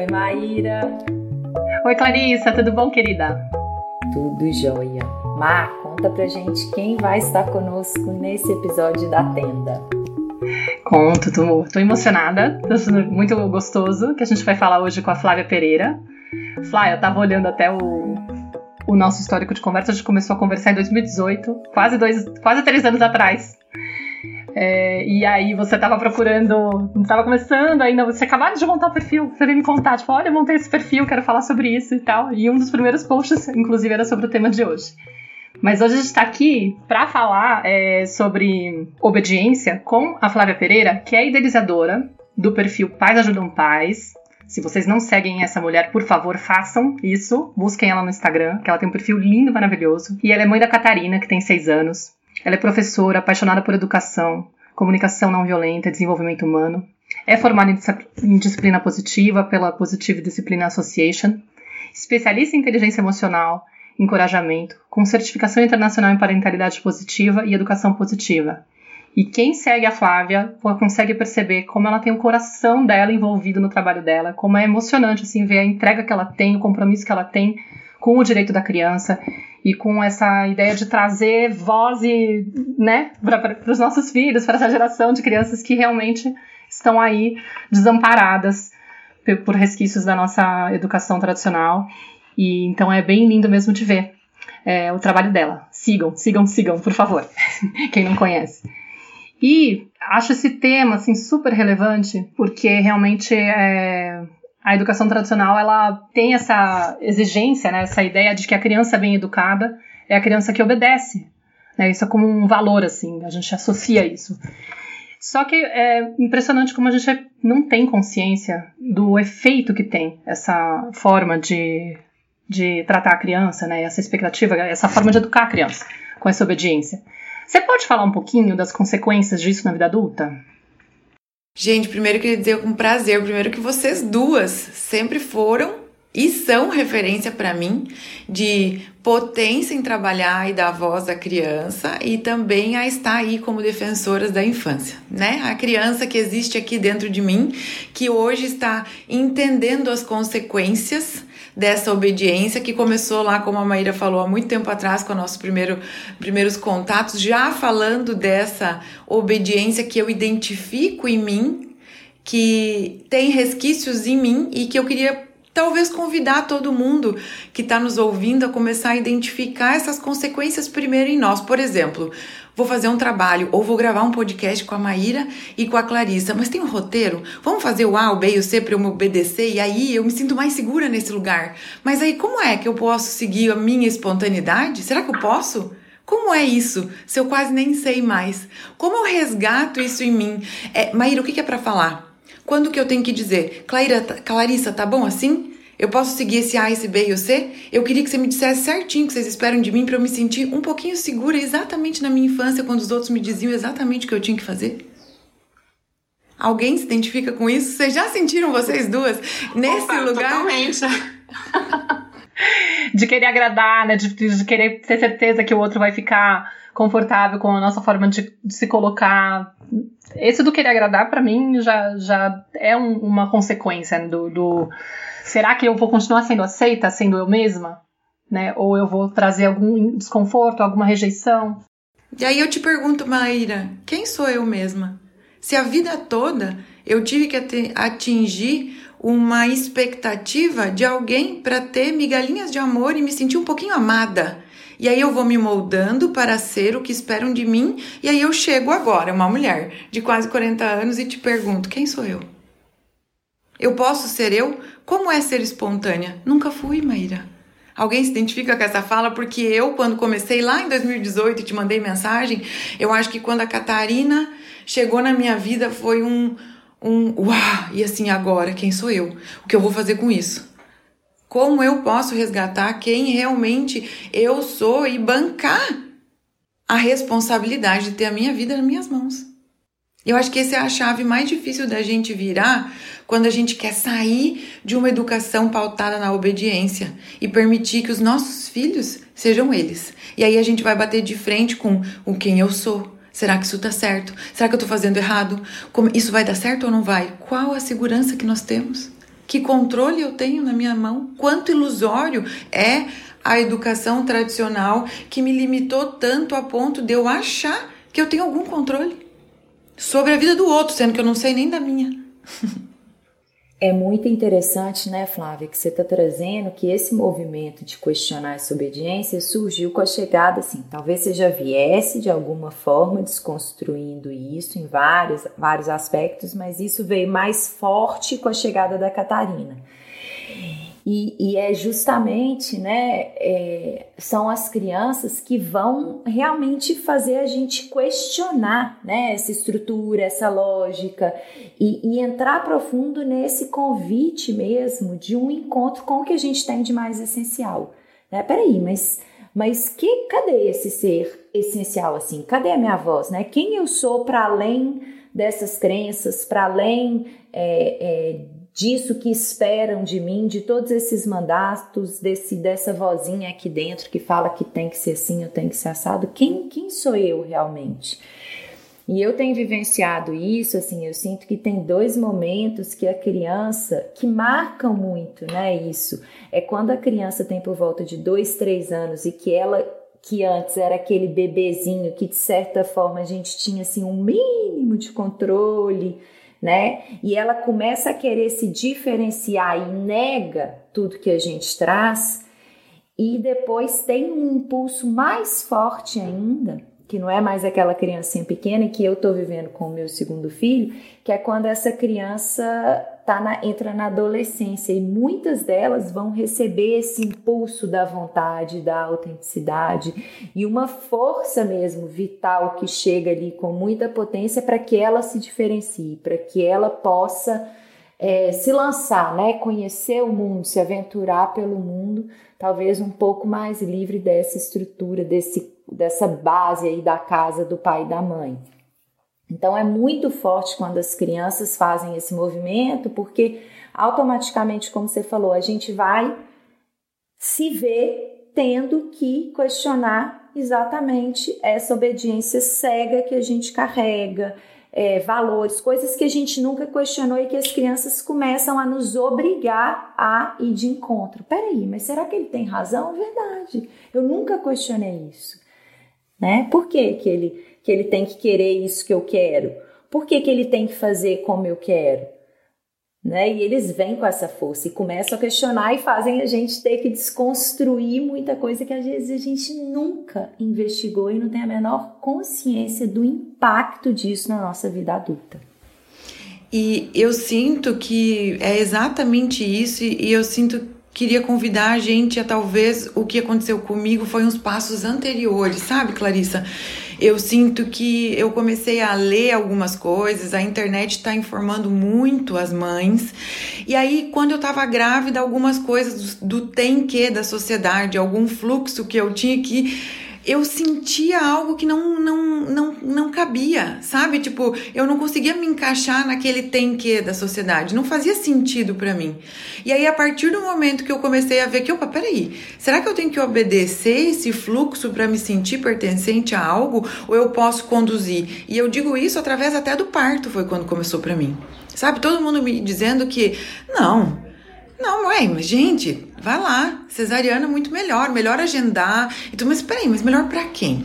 Oi, Maíra. Oi, Clarissa, tudo bom, querida? Tudo jóia. Má, conta pra gente quem vai estar conosco nesse episódio da tenda. Conto, tô, tô emocionada, tô sendo muito gostoso que a gente vai falar hoje com a Flávia Pereira. Flávia, eu tava olhando até o, o nosso histórico de conversa, a gente começou a conversar em 2018, quase dois, quase três anos atrás. É, e aí você tava procurando, tava começando ainda, você acabou de montar o perfil, você veio me contar, tipo, olha, eu montei esse perfil, quero falar sobre isso e tal. E um dos primeiros posts, inclusive, era sobre o tema de hoje. Mas hoje a gente está aqui para falar é, sobre obediência com a Flávia Pereira, que é idealizadora do perfil Pais Ajudam Pais. Se vocês não seguem essa mulher, por favor, façam isso. Busquem ela no Instagram, que ela tem um perfil lindo, maravilhoso. E ela é mãe da Catarina, que tem seis anos. Ela é professora, apaixonada por educação, comunicação não violenta desenvolvimento humano. É formada em disciplina positiva pela Positive Discipline Association. Especialista em inteligência emocional, encorajamento, com certificação internacional em parentalidade positiva e educação positiva. E quem segue a Flávia consegue perceber como ela tem o coração dela envolvido no trabalho dela, como é emocionante assim ver a entrega que ela tem, o compromisso que ela tem com o direito da criança e com essa ideia de trazer voz e, né, para os nossos filhos, para essa geração de crianças que realmente estão aí desamparadas por resquícios da nossa educação tradicional. E então é bem lindo mesmo de ver é, o trabalho dela. Sigam, sigam, sigam, por favor. Quem não conhece. E acho esse tema assim super relevante porque realmente é, a educação tradicional ela tem essa exigência, né, essa ideia de que a criança bem educada é a criança que obedece. Né, isso é como um valor, assim, a gente associa isso. Só que é impressionante como a gente não tem consciência do efeito que tem essa forma de, de tratar a criança, né, essa expectativa, essa forma de educar a criança com essa obediência. Você pode falar um pouquinho das consequências disso na vida adulta? Gente, primeiro eu queria dizer com prazer, primeiro que vocês duas sempre foram e são referência para mim de potência em trabalhar e dar voz à criança e também a estar aí como defensoras da infância, né? A criança que existe aqui dentro de mim, que hoje está entendendo as consequências dessa obediência que começou lá, como a Maíra falou, há muito tempo atrás, com nossos primeiro, primeiros contatos, já falando dessa obediência que eu identifico em mim, que tem resquícios em mim e que eu queria talvez convidar todo mundo que está nos ouvindo a começar a identificar essas consequências primeiro em nós. Por exemplo, vou fazer um trabalho ou vou gravar um podcast com a Maíra e com a Clarissa, mas tem um roteiro? Vamos fazer o A, o B e o C para eu me obedecer e aí eu me sinto mais segura nesse lugar. Mas aí como é que eu posso seguir a minha espontaneidade? Será que eu posso? Como é isso? Se eu quase nem sei mais. Como eu resgato isso em mim? É, Maíra, o que é para falar? Quando que eu tenho que dizer? Claira, Clarissa, tá bom assim? Eu posso seguir esse A, esse B e o C? Eu queria que você me dissesse certinho o que vocês esperam de mim para eu me sentir um pouquinho segura exatamente na minha infância, quando os outros me diziam exatamente o que eu tinha que fazer. Alguém se identifica com isso? Vocês já sentiram vocês duas nesse Opa, lugar? Totalmente. de querer agradar, né? De, de, querer ter certeza que o outro vai ficar confortável com a nossa forma de, de se colocar. Esse do querer agradar, para mim, já, já é um, uma consequência do, do. Será que eu vou continuar sendo aceita, sendo eu mesma? Né? Ou eu vou trazer algum desconforto, alguma rejeição? E aí eu te pergunto, Maíra, quem sou eu mesma? Se a vida toda eu tive que atingir uma expectativa de alguém para ter migalhinhas de amor e me sentir um pouquinho amada. E aí eu vou me moldando para ser o que esperam de mim, e aí eu chego agora, uma mulher de quase 40 anos, e te pergunto: quem sou eu? Eu posso ser eu? Como é ser espontânea? Nunca fui, Maíra. Alguém se identifica com essa fala? Porque eu, quando comecei lá em 2018 e te mandei mensagem, eu acho que quando a Catarina chegou na minha vida foi um, um uau! E assim, agora, quem sou eu? O que eu vou fazer com isso? Como eu posso resgatar quem realmente eu sou e bancar a responsabilidade de ter a minha vida nas minhas mãos? Eu acho que essa é a chave mais difícil da gente virar quando a gente quer sair de uma educação pautada na obediência e permitir que os nossos filhos sejam eles. E aí a gente vai bater de frente com o quem eu sou. Será que isso tá certo? Será que eu tô fazendo errado? Como isso vai dar certo ou não vai? Qual a segurança que nós temos? Que controle eu tenho na minha mão? Quanto ilusório é a educação tradicional que me limitou tanto a ponto de eu achar que eu tenho algum controle sobre a vida do outro, sendo que eu não sei nem da minha. É muito interessante, né, Flávia, que você está trazendo que esse movimento de questionar essa obediência surgiu com a chegada, assim, talvez você já viesse de alguma forma desconstruindo isso em vários, vários aspectos, mas isso veio mais forte com a chegada da Catarina. E, e é justamente, né, é, são as crianças que vão realmente fazer a gente questionar, né, essa estrutura, essa lógica e, e entrar profundo nesse convite mesmo de um encontro com o que a gente tem de mais essencial. Né? Peraí, mas, mas que, cadê esse ser essencial assim? Cadê a minha voz, né? Quem eu sou para além dessas crenças, para além é, é, disso que esperam de mim, de todos esses mandatos, desse dessa vozinha aqui dentro que fala que tem que ser assim, eu tenho que ser assado. Quem, quem sou eu realmente? E eu tenho vivenciado isso, assim, eu sinto que tem dois momentos que a criança, que marcam muito, né, isso. É quando a criança tem por volta de dois, três anos e que ela, que antes era aquele bebezinho que de certa forma a gente tinha, assim, um mínimo de controle, né? E ela começa a querer se diferenciar e nega tudo que a gente traz, e depois tem um impulso mais forte ainda, que não é mais aquela criancinha pequena que eu estou vivendo com o meu segundo filho, que é quando essa criança tá na, entra na adolescência e muitas delas vão receber esse impulso da vontade, da autenticidade e uma força mesmo vital que chega ali com muita potência para que ela se diferencie, para que ela possa é, se lançar, né? conhecer o mundo, se aventurar pelo mundo, talvez um pouco mais livre dessa estrutura, desse, dessa base aí da casa do pai e da mãe. Então é muito forte quando as crianças fazem esse movimento, porque automaticamente, como você falou, a gente vai se ver tendo que questionar exatamente essa obediência cega que a gente carrega, é, valores, coisas que a gente nunca questionou e que as crianças começam a nos obrigar a ir de encontro. Peraí, mas será que ele tem razão? Verdade. Eu nunca questionei isso. Né? Por que, que ele que ele tem que querer isso que eu quero? Por que, que ele tem que fazer como eu quero? Né? E eles vêm com essa força e começam a questionar e fazem a gente ter que desconstruir muita coisa que às vezes a gente nunca investigou e não tem a menor consciência do impacto disso na nossa vida adulta. E eu sinto que é exatamente isso, e eu sinto queria convidar a gente a talvez o que aconteceu comigo foi uns passos anteriores, sabe, Clarissa? Eu sinto que eu comecei a ler algumas coisas, a internet está informando muito as mães. E aí, quando eu estava grávida, algumas coisas do, do tem que da sociedade, algum fluxo que eu tinha que eu sentia algo que não, não, não, não cabia, sabe? Tipo, eu não conseguia me encaixar naquele tem que da sociedade, não fazia sentido para mim. E aí, a partir do momento que eu comecei a ver que, opa, peraí, será que eu tenho que obedecer esse fluxo para me sentir pertencente a algo ou eu posso conduzir? E eu digo isso através até do parto, foi quando começou para mim. Sabe? Todo mundo me dizendo que, não, não, mãe, mas gente, vai lá. Cesariana é muito melhor, melhor agendar. Então, mas peraí, mas melhor para quem?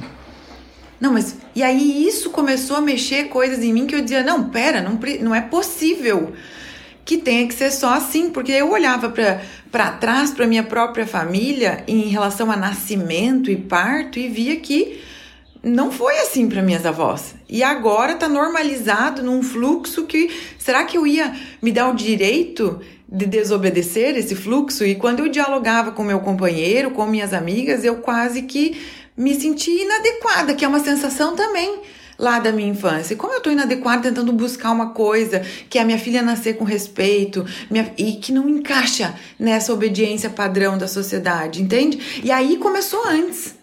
Não, mas. E aí isso começou a mexer coisas em mim que eu dizia: não, pera, não, não é possível que tenha que ser só assim, porque eu olhava para trás, para minha própria família, em relação a nascimento e parto, e via que não foi assim para minhas avós. E agora tá normalizado num fluxo que será que eu ia me dar o direito de desobedecer esse fluxo e quando eu dialogava com meu companheiro, com minhas amigas, eu quase que me sentia inadequada, que é uma sensação também lá da minha infância. E como eu estou inadequada tentando buscar uma coisa que é a minha filha nascer com respeito minha, e que não encaixa nessa obediência padrão da sociedade, entende? E aí começou antes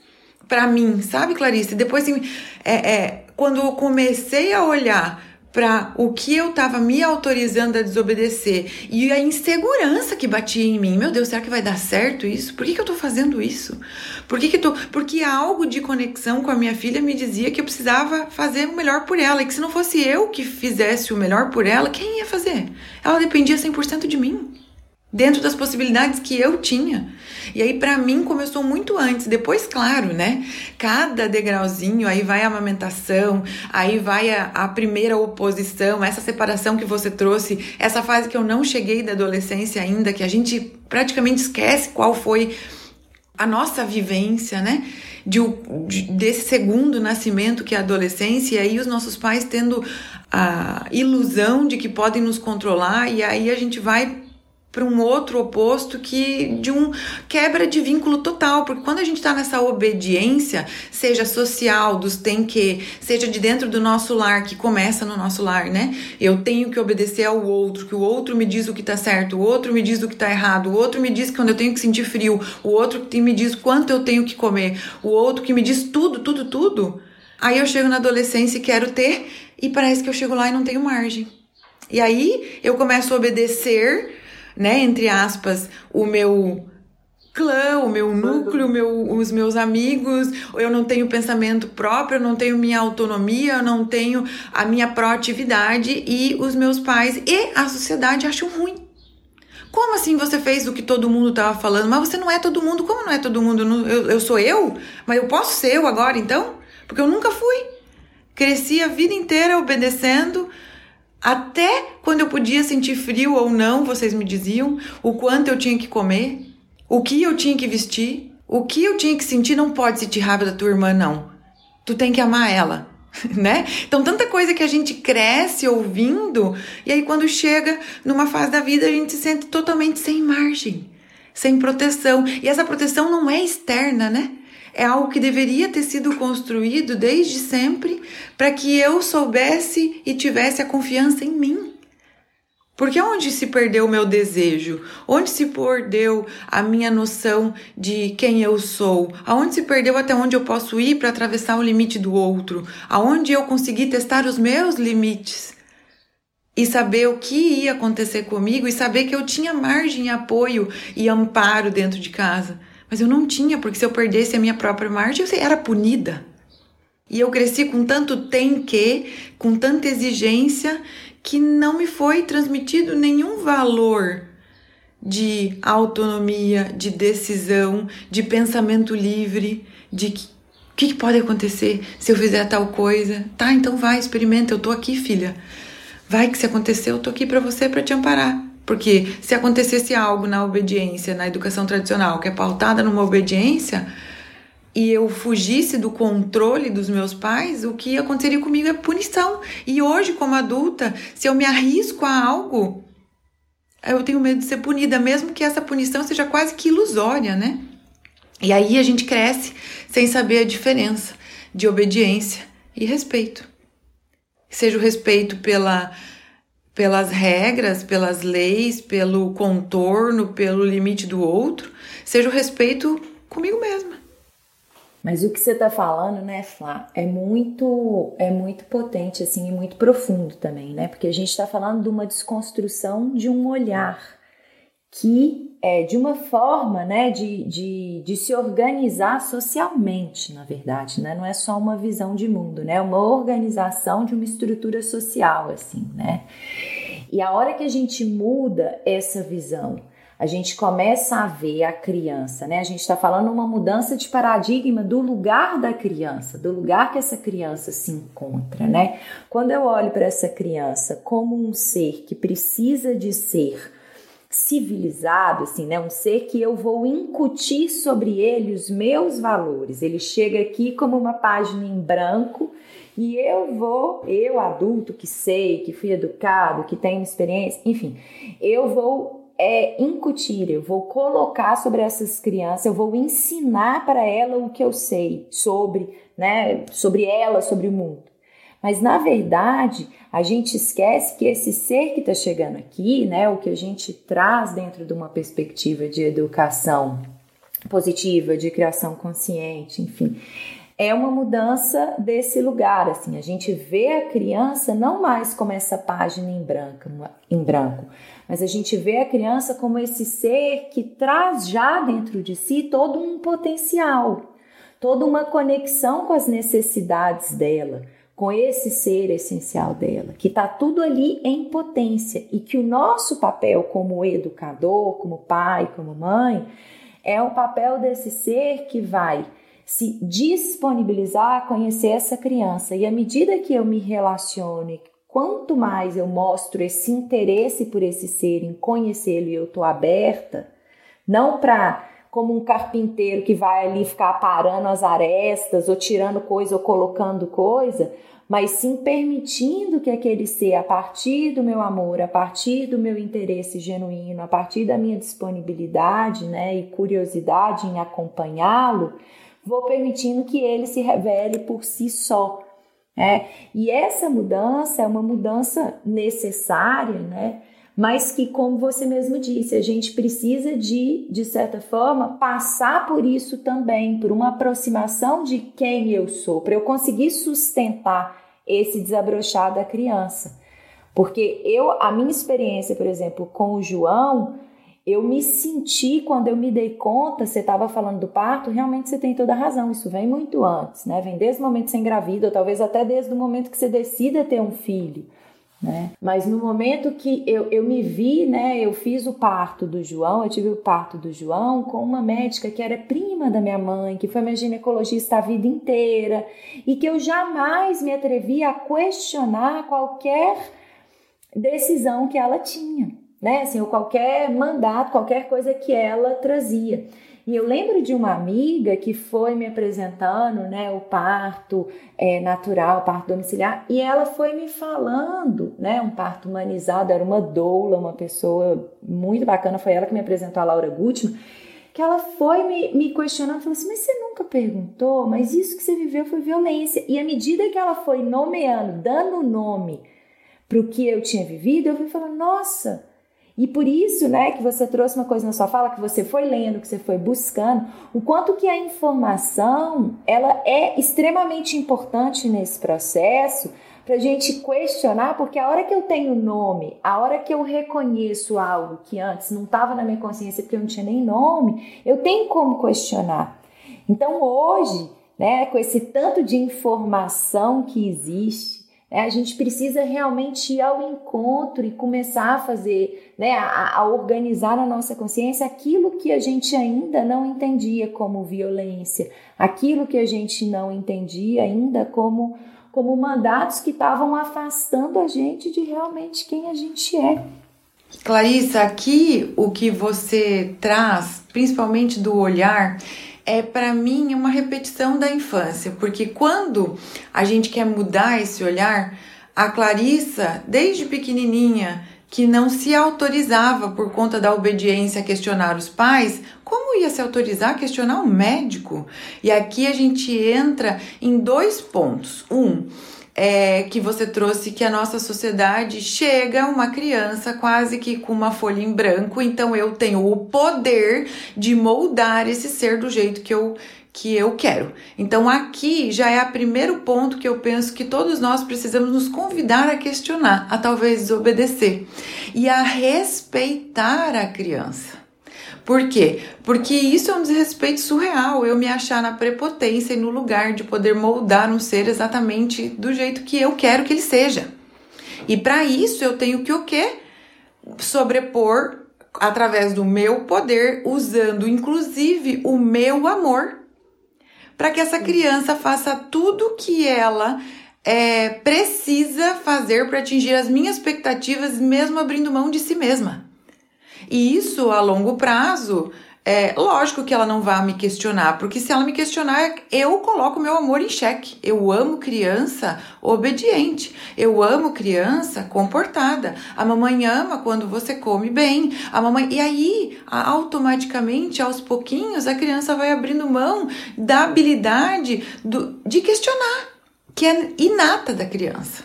para mim, sabe, Clarice? Depois, assim, é, é, quando eu comecei a olhar para o que eu estava me autorizando a desobedecer e a insegurança que batia em mim. Meu Deus, será que vai dar certo isso? Por que, que eu estou fazendo isso? Por que, que tô... Porque algo de conexão com a minha filha me dizia que eu precisava fazer o melhor por ela e que se não fosse eu que fizesse o melhor por ela, quem ia fazer? Ela dependia 100% de mim. Dentro das possibilidades que eu tinha. E aí para mim começou muito antes, depois claro, né? Cada degrauzinho, aí vai a amamentação, aí vai a, a primeira oposição, essa separação que você trouxe, essa fase que eu não cheguei da adolescência ainda, que a gente praticamente esquece qual foi a nossa vivência, né? De, de, desse segundo nascimento que é a adolescência, e aí os nossos pais tendo a ilusão de que podem nos controlar, e aí a gente vai para um outro oposto que de um quebra de vínculo total, porque quando a gente está nessa obediência, seja social, dos tem que, seja de dentro do nosso lar, que começa no nosso lar, né? Eu tenho que obedecer ao outro, que o outro me diz o que está certo, o outro me diz o que está errado, o outro me diz quando eu tenho que sentir frio, o outro me diz quanto eu tenho que comer, o outro que me diz tudo, tudo, tudo. Aí eu chego na adolescência e quero ter, e parece que eu chego lá e não tenho margem. E aí eu começo a obedecer né, entre aspas, o meu clã, o meu núcleo, meu, os meus amigos, eu não tenho pensamento próprio, eu não tenho minha autonomia, eu não tenho a minha proatividade e os meus pais e a sociedade acham ruim. Como assim você fez o que todo mundo estava falando? Mas você não é todo mundo. Como não é todo mundo? Eu, eu sou eu? Mas eu posso ser eu agora então? Porque eu nunca fui. Cresci a vida inteira obedecendo até quando eu podia sentir frio ou não, vocês me diziam o quanto eu tinha que comer, o que eu tinha que vestir, o que eu tinha que sentir. Não pode sentir raiva da tua irmã, não. Tu tem que amar ela, né? Então, tanta coisa que a gente cresce ouvindo, e aí quando chega numa fase da vida, a gente se sente totalmente sem margem, sem proteção. E essa proteção não é externa, né? É algo que deveria ter sido construído desde sempre para que eu soubesse e tivesse a confiança em mim. Porque onde se perdeu o meu desejo? Onde se perdeu a minha noção de quem eu sou? Aonde se perdeu até onde eu posso ir para atravessar o limite do outro? Aonde eu consegui testar os meus limites? E saber o que ia acontecer comigo e saber que eu tinha margem, apoio e amparo dentro de casa. Mas eu não tinha, porque se eu perdesse a minha própria margem, eu era punida. E eu cresci com tanto tem que, com tanta exigência, que não me foi transmitido nenhum valor de autonomia, de decisão, de pensamento livre, de o que, que pode acontecer se eu fizer tal coisa. Tá, então vai, experimenta, eu tô aqui, filha. Vai que se acontecer, eu tô aqui para você para te amparar. Porque se acontecesse algo na obediência, na educação tradicional, que é pautada numa obediência, e eu fugisse do controle dos meus pais, o que aconteceria comigo é punição. E hoje, como adulta, se eu me arrisco a algo, eu tenho medo de ser punida, mesmo que essa punição seja quase que ilusória, né? E aí a gente cresce sem saber a diferença de obediência e respeito. Seja o respeito pela pelas regras, pelas leis, pelo contorno, pelo limite do outro, seja o respeito comigo mesma. Mas o que você está falando, né, Flá, é muito, é muito potente assim e muito profundo também, né? Porque a gente está falando de uma desconstrução de um olhar que é de uma forma, né, de, de, de se organizar socialmente, na verdade, né? Não é só uma visão de mundo, né? É uma organização de uma estrutura social, assim, né? E a hora que a gente muda essa visão, a gente começa a ver a criança, né? A gente está falando uma mudança de paradigma do lugar da criança, do lugar que essa criança se encontra, né? Quando eu olho para essa criança como um ser que precisa de ser civilizado, assim, né? Um ser que eu vou incutir sobre ele os meus valores. Ele chega aqui como uma página em branco e eu vou, eu adulto que sei, que fui educado, que tenho experiência, enfim, eu vou é, incutir, eu vou colocar sobre essas crianças, eu vou ensinar para ela o que eu sei sobre, né, sobre ela, sobre o mundo. Mas na verdade, a gente esquece que esse ser que está chegando aqui, né, o que a gente traz dentro de uma perspectiva de educação positiva, de criação consciente, enfim, é uma mudança desse lugar, assim, a gente vê a criança não mais como essa página em branco, em branco, mas a gente vê a criança como esse ser que traz já dentro de si todo um potencial, toda uma conexão com as necessidades dela, com esse ser essencial dela, que está tudo ali em potência e que o nosso papel como educador, como pai, como mãe, é o papel desse ser que vai se disponibilizar a conhecer essa criança. E à medida que eu me relacione, quanto mais eu mostro esse interesse por esse ser, em conhecê-lo e eu estou aberta, não para como um carpinteiro que vai ali ficar parando as arestas ou tirando coisa ou colocando coisa, mas sim permitindo que aquele ser, a partir do meu amor, a partir do meu interesse genuíno, a partir da minha disponibilidade né, e curiosidade em acompanhá-lo, vou permitindo que ele se revele por si só. É, e essa mudança é uma mudança necessária, né? mas que, como você mesmo disse, a gente precisa de, de certa forma, passar por isso também, por uma aproximação de quem eu sou, para eu conseguir sustentar esse desabrochar da criança. Porque eu, a minha experiência, por exemplo, com o João, eu me senti quando eu me dei conta, você estava falando do parto, realmente você tem toda a razão, isso vem muito antes, né? Vem desde o momento que você engravida, ou talvez até desde o momento que você decida ter um filho. Né? Mas no momento que eu, eu me vi, né, eu fiz o parto do João, eu tive o parto do João com uma médica que era prima da minha mãe, que foi minha ginecologista a vida inteira, e que eu jamais me atrevi a questionar qualquer decisão que ela tinha, né? Assim, ou qualquer mandato, qualquer coisa que ela trazia. E eu lembro de uma amiga que foi me apresentando, né, o parto é, natural, o parto domiciliar, e ela foi me falando, né, um parto humanizado, era uma doula, uma pessoa muito bacana, foi ela que me apresentou a Laura Gutmann, que ela foi me, me questionando, falou assim, mas você nunca perguntou, mas isso que você viveu foi violência. E à medida que ela foi nomeando, dando nome para o que eu tinha vivido, eu fui falando, nossa, e por isso, né, que você trouxe uma coisa na sua fala, que você foi lendo, que você foi buscando, o quanto que a informação, ela é extremamente importante nesse processo, para a gente questionar, porque a hora que eu tenho nome, a hora que eu reconheço algo que antes não estava na minha consciência porque eu não tinha nem nome, eu tenho como questionar. Então hoje, né, com esse tanto de informação que existe, é, a gente precisa realmente ir ao encontro e começar a fazer, né, a, a, organizar na nossa consciência aquilo que a gente ainda não entendia como violência, aquilo que a gente não entendia ainda como, como mandatos que estavam afastando a gente de realmente quem a gente é. Clarissa, aqui o que você traz, principalmente do olhar, é para mim uma repetição da infância, porque quando a gente quer mudar esse olhar, a Clarissa, desde pequenininha, que não se autorizava por conta da obediência a questionar os pais, como ia se autorizar a questionar o médico? E aqui a gente entra em dois pontos. Um, é, que você trouxe que a nossa sociedade chega uma criança quase que com uma folha em branco, então eu tenho o poder de moldar esse ser do jeito que eu que eu quero. Então aqui já é o primeiro ponto que eu penso que todos nós precisamos nos convidar a questionar, a talvez desobedecer e a respeitar a criança. Por quê? Porque isso é um desrespeito surreal, eu me achar na prepotência e no lugar de poder moldar um ser exatamente do jeito que eu quero que ele seja. E para isso eu tenho que o quê? Sobrepor através do meu poder, usando inclusive o meu amor, para que essa criança faça tudo que ela é, precisa fazer para atingir as minhas expectativas, mesmo abrindo mão de si mesma. E isso a longo prazo, é lógico que ela não vai me questionar, porque se ela me questionar, eu coloco meu amor em xeque. Eu amo criança obediente. Eu amo criança comportada. A mamãe ama quando você come bem. A mamãe e aí, automaticamente, aos pouquinhos, a criança vai abrindo mão da habilidade do, de questionar, que é inata da criança.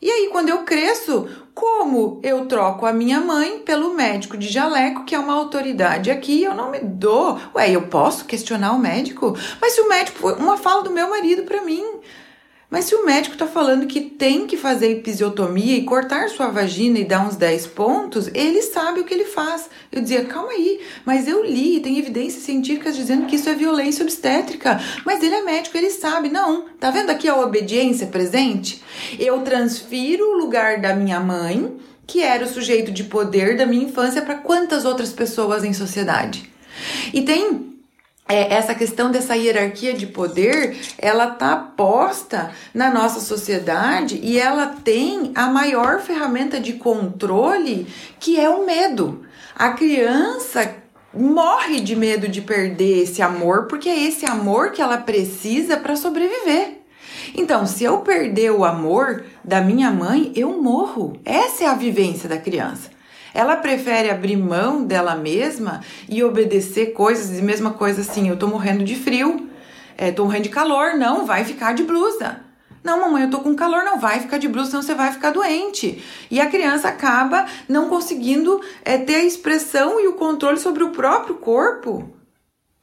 E aí, quando eu cresço, como eu troco a minha mãe pelo médico de jaleco, que é uma autoridade aqui, eu não me dou. Ué, eu posso questionar o médico? Mas se o médico uma fala do meu marido para mim, Mas se o médico está falando que tem que fazer episiotomia e cortar sua vagina e dar uns 10 pontos, ele sabe o que ele faz. Eu dizia, calma aí, mas eu li, tem evidências científicas dizendo que isso é violência obstétrica. Mas ele é médico, ele sabe. Não, tá vendo aqui a obediência presente? Eu transfiro o lugar da minha mãe, que era o sujeito de poder da minha infância, para quantas outras pessoas em sociedade? E tem é, essa questão dessa hierarquia de poder, ela tá posta na nossa sociedade e ela tem a maior ferramenta de controle, que é o medo. A criança morre de medo de perder esse amor, porque é esse amor que ela precisa para sobreviver. Então, se eu perder o amor da minha mãe, eu morro. Essa é a vivência da criança. Ela prefere abrir mão dela mesma e obedecer coisas, e mesma coisa assim, eu tô morrendo de frio, é, tô morrendo de calor, não, vai ficar de blusa. Não, mamãe, eu tô com calor, não vai ficar de blusa, senão você vai ficar doente. E a criança acaba não conseguindo é, ter a expressão e o controle sobre o próprio corpo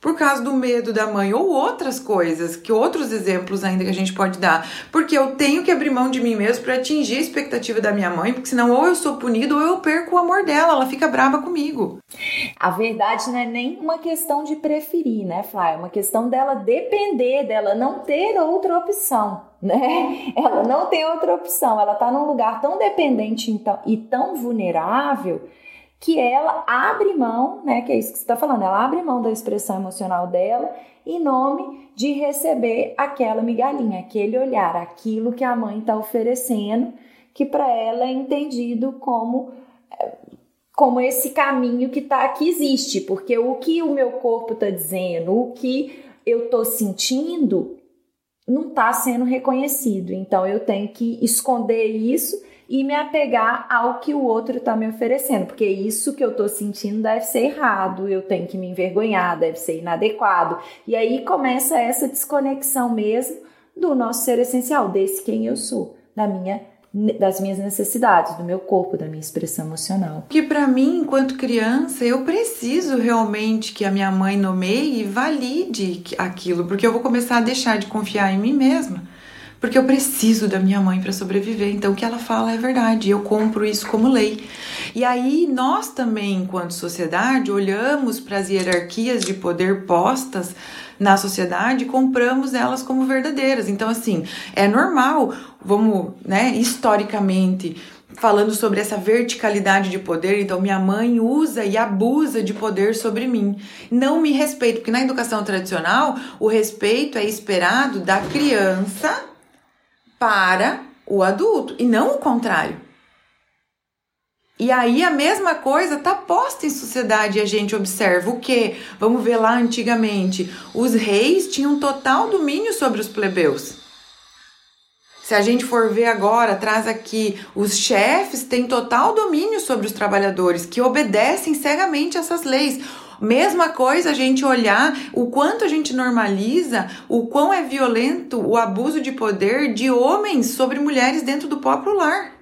por causa do medo da mãe ou outras coisas, que outros exemplos ainda que a gente pode dar, porque eu tenho que abrir mão de mim mesmo para atingir a expectativa da minha mãe, porque senão ou eu sou punido ou eu perco o amor dela, ela fica brava comigo. A verdade não é nem uma questão de preferir, né, Flávia? É uma questão dela depender, dela não ter outra opção, né? Ela não tem outra opção, ela tá num lugar tão dependente então, e tão vulnerável que ela abre mão, né, que é isso que você está falando, ela abre mão da expressão emocional dela em nome de receber aquela migalhinha, aquele olhar, aquilo que a mãe está oferecendo, que para ela é entendido como como esse caminho que tá que existe, porque o que o meu corpo está dizendo, o que eu estou sentindo, não está sendo reconhecido. Então eu tenho que esconder isso e me apegar ao que o outro está me oferecendo, porque isso que eu estou sentindo deve ser errado, eu tenho que me envergonhar, deve ser inadequado. E aí começa essa desconexão mesmo do nosso ser essencial, desse quem eu sou, da minha das minhas necessidades, do meu corpo, da minha expressão emocional. Que para mim, enquanto criança, eu preciso realmente que a minha mãe nomeie e valide aquilo, porque eu vou começar a deixar de confiar em mim mesma porque eu preciso da minha mãe para sobreviver. Então o que ela fala é verdade, eu compro isso como lei. E aí nós também, enquanto sociedade, olhamos para as hierarquias de poder postas na sociedade e compramos elas como verdadeiras. Então assim, é normal, vamos, né, historicamente, falando sobre essa verticalidade de poder, então minha mãe usa e abusa de poder sobre mim. Não me respeito, porque na educação tradicional o respeito é esperado da criança para o adulto e não o contrário. E aí a mesma coisa está posta em sociedade e a gente observa o que? Vamos ver lá antigamente, os reis tinham total domínio sobre os plebeus. Se a gente for ver agora, traz aqui, os chefes têm total domínio sobre os trabalhadores que obedecem cegamente essas leis. Mesma coisa a gente olhar o quanto a gente normaliza, o quão é violento o abuso de poder de homens sobre mulheres dentro do próprio lar.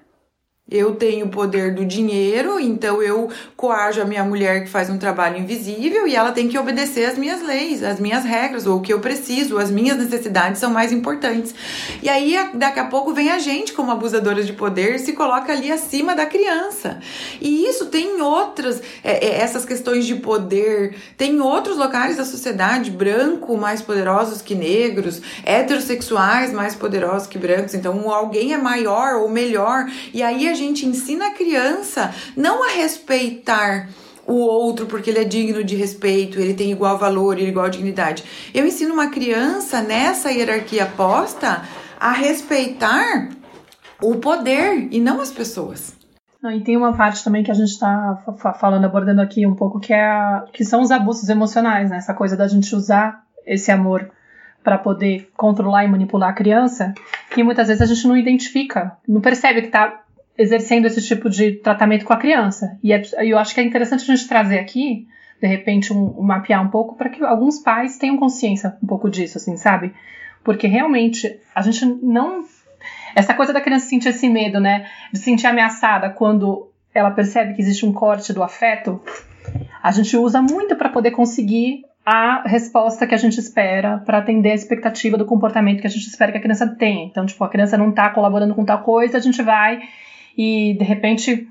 Eu tenho o poder do dinheiro, então eu coajo a minha mulher que faz um trabalho invisível e ela tem que obedecer às minhas leis, às minhas regras, ou o que eu preciso, as minhas necessidades são mais importantes. E aí, daqui a pouco, vem a gente, como abusadora de poder, se coloca ali acima da criança. E isso tem outras, é, é, essas questões de poder, tem outros locais da sociedade, branco mais poderosos que negros, heterossexuais mais poderosos que brancos, então alguém é maior ou melhor, e aí a gente ensina a criança não a respeitar o outro porque ele é digno de respeito, ele tem igual valor e igual dignidade. Eu ensino uma criança nessa hierarquia posta a respeitar o poder e não as pessoas. E tem uma parte também que a gente está falando, abordando aqui um pouco, que, é a, que são os abusos emocionais, né? Essa coisa da gente usar esse amor para poder controlar e manipular a criança, que muitas vezes a gente não identifica, não percebe que está exercendo esse tipo de tratamento com a criança. E é, eu acho que é interessante a gente trazer aqui, de repente, um, um mapear um pouco para que alguns pais tenham consciência um pouco disso, assim, sabe? Porque realmente a gente não. Essa coisa da criança sentir esse medo, né? De se sentir ameaçada quando ela percebe que existe um corte do afeto, a gente usa muito para poder conseguir a resposta que a gente espera para atender a expectativa do comportamento que a gente espera que a criança tenha. Então, tipo, a criança não está colaborando com tal coisa, a gente vai e de repente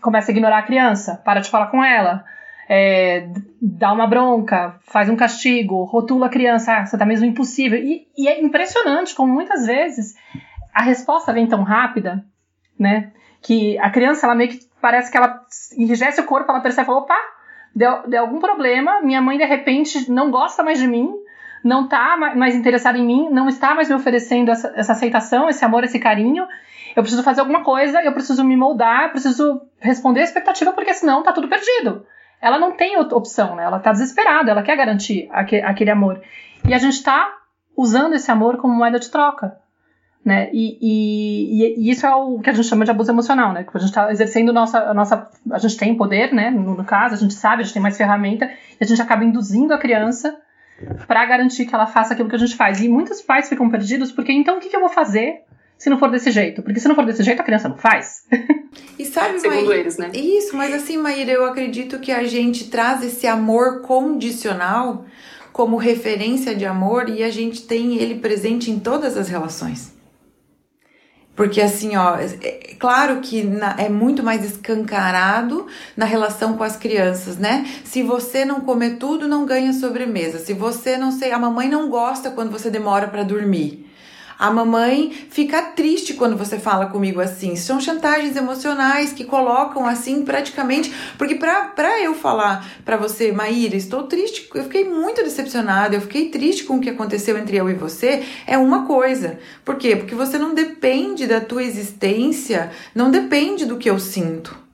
começa a ignorar a criança, para de falar com ela, é, dá uma bronca, faz um castigo, rotula a criança, ah, você tá mesmo impossível. E, e é impressionante como muitas vezes a resposta vem tão rápida, né? Que a criança, ela meio que parece que ela enrijece o corpo, ela percebe, opa, deu, deu algum problema, minha mãe de repente não gosta mais de mim, não está mais interessada em mim, não está mais me oferecendo essa, essa, aceitação, esse amor, esse carinho. Eu preciso fazer alguma coisa, eu preciso me moldar, eu preciso responder a expectativa, porque senão tá tudo perdido. Ela não tem opção, né? Ela tá desesperada, ela quer garantir aquele amor. E a gente está usando esse amor como moeda de troca. Né? E, e, e, isso é o que a gente chama de abuso emocional, né? Que a gente está exercendo nossa, a nossa. A gente tem poder, né? No, no, caso, a gente sabe, a gente tem mais ferramenta, e a gente acaba induzindo a criança para garantir que ela faça aquilo que a gente faz. E muitos pais ficam perdidos porque então o que, que eu vou fazer se não for desse jeito? Porque se não for desse jeito, a criança não faz. E sabe, Segundo Maíra, eles, né? Isso, mas assim, Maíra, eu acredito que a gente traz esse amor condicional como referência de amor e a gente tem ele presente em todas as relações. Porque assim, ó, é, é claro que na, é muito mais escancarado na relação com as crianças, né? Se você não comer tudo, não ganha sobremesa. Se você não sei, a mamãe não gosta quando você demora para dormir. A mamãe fica triste quando você fala comigo assim. São chantagens emocionais que colocam assim praticamente. Porque para eu falar para você, Maíra, estou triste, eu fiquei muito decepcionada, eu fiquei triste com o que aconteceu entre eu e você, é uma coisa. Por quê? Porque você não depende da tua existência, não depende do que eu sinto.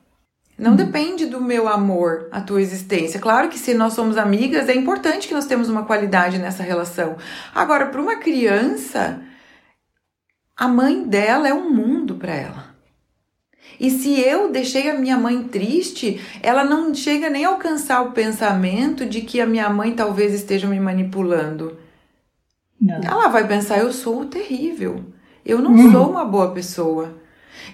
Não hum. depende do meu amor, a tua existência. Claro que se nós somos amigas, é importante que nós temos uma qualidade nessa relação. Agora, para uma criança, a mãe dela é um mundo para ela. E se eu deixei a minha mãe triste, ela não chega nem a alcançar o pensamento de que a minha mãe talvez esteja me manipulando. Não. Ela vai pensar: eu sou terrível, eu não uhum. sou uma boa pessoa.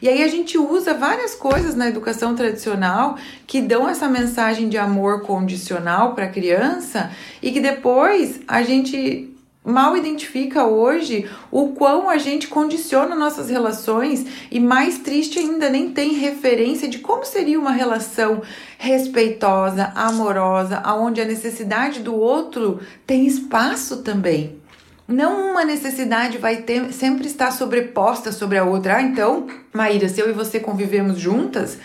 E aí a gente usa várias coisas na educação tradicional que dão essa mensagem de amor condicional para a criança e que depois a gente mal identifica hoje o quão a gente condiciona nossas relações e mais triste ainda nem tem referência de como seria uma relação respeitosa, amorosa, aonde a necessidade do outro tem espaço também. Não uma necessidade vai ter, sempre estar sobreposta sobre a outra. Ah, então, Maíra, se eu e você convivemos juntas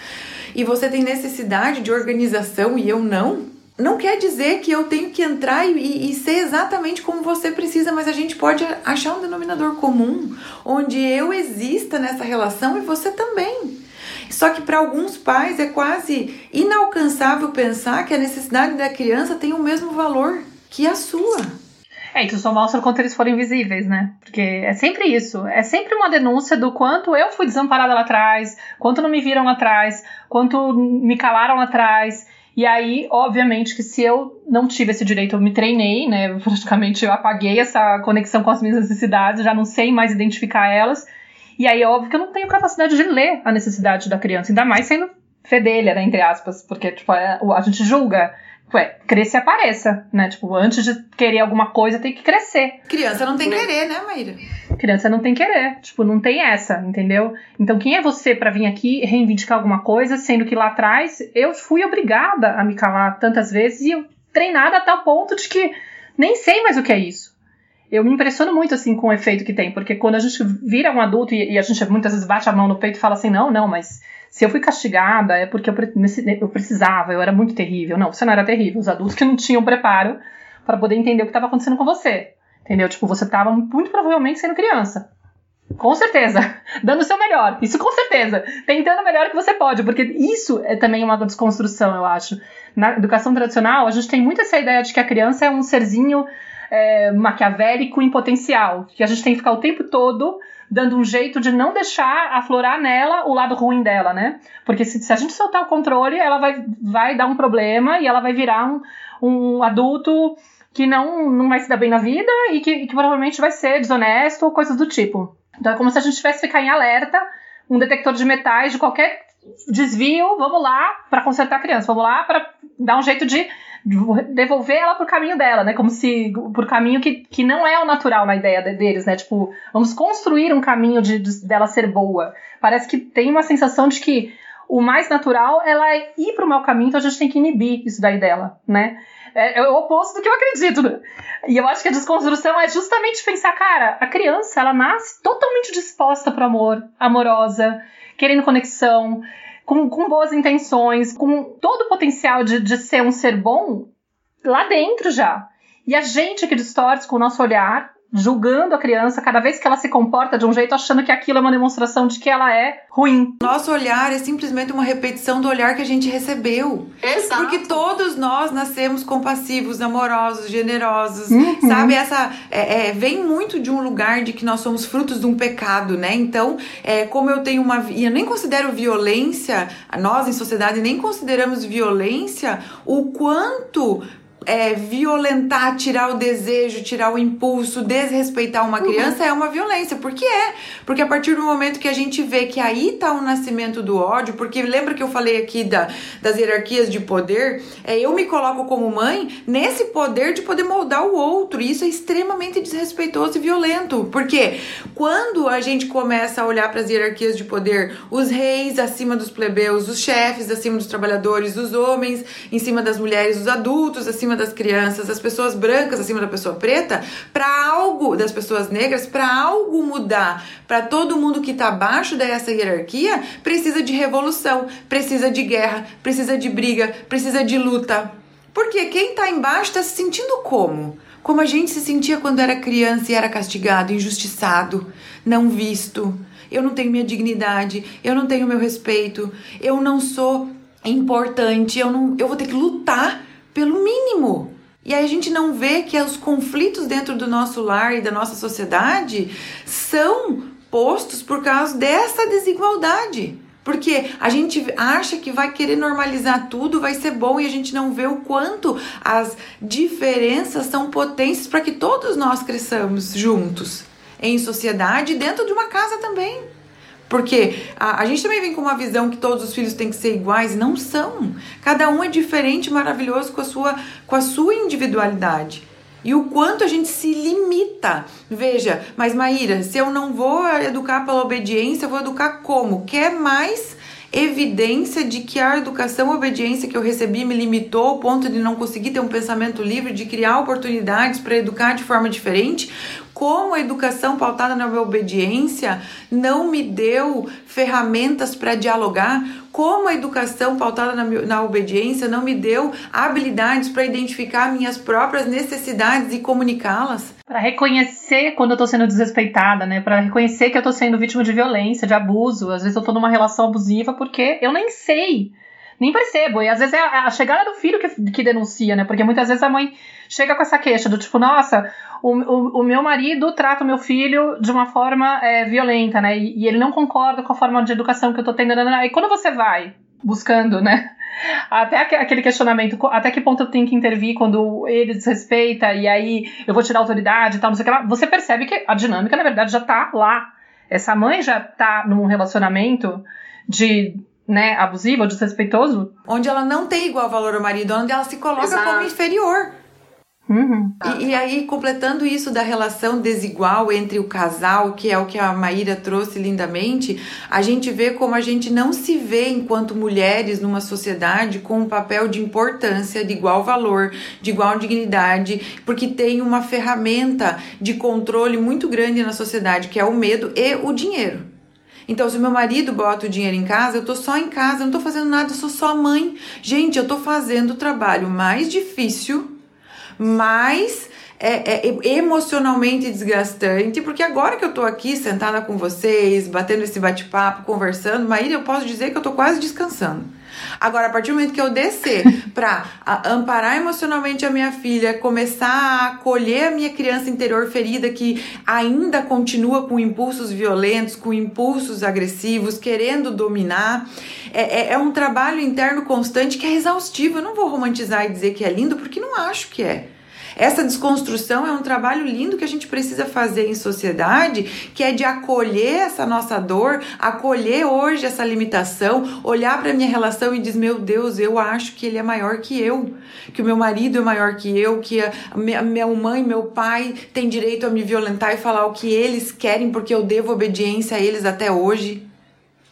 e você tem necessidade de organização e eu não, não quer dizer que eu tenho que entrar e, e, ser exatamente como você precisa, mas a gente pode achar um denominador comum onde eu exista nessa relação e você também. Só que para alguns pais é quase inalcançável pensar que a necessidade da criança tem o mesmo valor que a sua. É, isso só mostra o quanto eles foram invisíveis, né? Porque é sempre isso. É sempre uma denúncia do quanto eu fui desamparada lá atrás, quanto não me viram lá atrás, quanto me calaram lá atrás. E aí, obviamente, que se eu não tive esse direito, eu me treinei, né? Praticamente eu apaguei essa conexão com as minhas necessidades, já não sei mais identificar elas. E aí, óbvio que eu não tenho capacidade de ler a necessidade da criança, ainda mais sendo fedelha, né? Entre aspas, porque tipo, é, a gente julga Ué, cresça e apareça, né? Tipo, antes de querer alguma coisa, tem que crescer. Criança não tem né? querer, né, Maíra? Criança não tem querer. Tipo, não tem essa, entendeu? Então, quem é você para vir aqui reivindicar alguma coisa, sendo que lá atrás eu fui obrigada a me calar tantas vezes e eu treinada a tal ponto de que nem sei mais o que é isso. Eu me impressiono muito, assim, com o efeito que tem, porque quando a gente vira um adulto e, e a gente muitas vezes bate a mão no peito e fala assim, não, não, mas se eu fui castigada é porque eu, precisava, eu era muito terrível. Não, você não era terrível. Os adultos que não tinham preparo para poder entender o que estava acontecendo com você. Entendeu? Tipo, você estava muito provavelmente sendo criança. Com certeza. Dando o seu melhor. Isso com certeza. Tentando o melhor que você pode. Porque isso é também uma desconstrução, eu acho. Na educação tradicional, a gente tem muito essa ideia de que a criança é um serzinho é, maquiavélico em potencial. Que a gente tem que ficar o tempo todo dando um jeito de não deixar aflorar nela o lado ruim dela, né? Porque se, se a gente soltar o controle, ela vai, vai dar um problema e ela vai virar um, um adulto que não, não vai se dar bem na vida e que, que provavelmente vai ser desonesto ou coisas do tipo. Então é como se a gente tivesse que ficar em alerta, um detector de metais de qualquer desvio, vamos lá para consertar a criança, vamos lá para dar um jeito de devolver ela pro caminho dela, né? Como se por caminho que, que não é o natural na ideia deles, né? Tipo, vamos construir um caminho de, de dela ser boa. Parece que tem uma sensação de que o mais natural ela é ir pro mau caminho, então a gente tem que inibir isso daí dela, né? É, é, o oposto do que eu acredito. Né? E eu acho que a desconstrução é justamente pensar, cara, a criança, ela nasce totalmente disposta pro amor, amorosa, querendo conexão, com, com boas intenções, com todo o potencial de, de ser um ser bom lá dentro já. E a gente que distorce com o nosso olhar julgando a criança cada vez que ela se comporta de um jeito, achando que aquilo é uma demonstração de que ela é ruim. Nosso olhar é simplesmente uma repetição do olhar que a gente recebeu. Exato. Porque todos nós nascemos compassivos, amorosos, generosos, uhum. sabe? Essa é, é, vem muito de um lugar de que nós somos frutos de um pecado, né? Então, é, como eu tenho uma e eu nem considero violência, nós em sociedade nem consideramos violência o quanto é, violentar, tirar o desejo, tirar o impulso, desrespeitar uma criança uhum. é uma violência. Por que é? Porque a partir do momento que a gente vê que aí tá o nascimento do ódio, porque lembra que eu falei aqui da, das hierarquias de poder? É, eu me coloco como mãe nesse poder de poder moldar o outro. E isso é extremamente desrespeitoso e violento. Porque quando a gente começa a olhar para as hierarquias de poder, os reis acima dos plebeus, os chefes acima dos trabalhadores, os homens em cima das mulheres, os adultos acima acima das crianças, das pessoas brancas acima da pessoa preta, para algo das pessoas negras, para algo mudar, para todo mundo que está abaixo dessa hierarquia, precisa de revolução, precisa de guerra, precisa de briga, precisa de luta. Porque quem está embaixo está se sentindo como? Como a gente se sentia quando era criança e era castigado, injustiçado, não visto. Eu não tenho minha dignidade, eu não tenho meu respeito, eu não sou importante, eu não, eu vou ter que lutar pelo mínimo. E aí a gente não vê que os conflitos dentro do nosso lar e da nossa sociedade são postos por causa dessa desigualdade. Porque a gente acha que vai querer normalizar tudo, vai ser bom e a gente não vê o quanto as diferenças são potências para que todos nós cresçamos juntos em sociedade, dentro de uma casa também. Porque a, a, gente também vem com uma visão que todos os filhos têm que ser iguais, não são. Cada um é diferente, maravilhoso com a sua, com a sua individualidade. E o quanto a gente se limita. Veja, mas Maíra, se eu não vou educar pela obediência, eu vou educar como? Quer mais evidência de que a educação e obediência que eu recebi me limitou ao ponto de não conseguir ter um pensamento livre, de criar oportunidades para educar de forma diferente? Como a educação pautada na obediência não me deu ferramentas para dialogar, como a educação pautada na, na obediência não me deu habilidades para identificar minhas próprias necessidades e comunicá-las. Para reconhecer quando eu estou sendo desrespeitada, né? Para reconhecer que eu estou sendo vítima de violência, de abuso. Às vezes eu estou numa relação abusiva porque eu nem sei nem percebo. E às vezes é a, chegada do filho que, que denuncia, né? Porque muitas vezes a mãe chega com essa queixa do tipo, nossa, o, o, o meu marido trata o meu filho de uma forma é, violenta, né? E, e, ele não concorda com a forma de educação que eu tô tendo. E quando você vai buscando, né? Até aquele questionamento, até que ponto eu tenho que intervir quando ele desrespeita e aí eu vou tirar autoridade e tal, não sei o que lá. Você percebe que a dinâmica, na verdade, já tá lá. Essa mãe já tá num relacionamento de né, abusivo ou desrespeitoso. Onde ela não tem igual valor ao marido, onde ela se coloca Exato. como inferior. Uhum. E, e, aí, completando isso da relação desigual entre o casal, que é o que a Maíra trouxe lindamente, a gente vê como a gente não se vê enquanto mulheres numa sociedade com um papel de importância, de igual valor, de igual dignidade, porque tem uma ferramenta de controle muito grande na sociedade, que é o medo e o dinheiro. Então, se meu marido bota o dinheiro em casa, eu tô só em casa, eu não tô fazendo nada, eu sou só mãe. Gente, eu tô fazendo o trabalho mais difícil, mais é, é, emocionalmente desgastante, porque agora que eu tô aqui sentada com vocês, batendo esse bate-papo, conversando, Maíra, eu posso dizer que eu tô quase descansando. Agora, a partir do momento que eu descer para amparar emocionalmente a minha filha, começar a acolher a minha criança interior ferida que ainda continua com impulsos violentos, com impulsos agressivos, querendo dominar, é, é, é um trabalho interno constante que é exaustivo. Eu não vou romantizar e dizer que é lindo, porque não acho que é. Essa desconstrução é um trabalho lindo que a gente precisa fazer em sociedade, que é de acolher essa nossa dor, acolher hoje essa limitação, olhar para minha relação e dizer: meu Deus, eu acho que ele é maior que eu, que o meu marido é maior que eu, que a minha, minha mãe, meu pai tem direito a me violentar e falar o que eles querem porque eu devo obediência a eles até hoje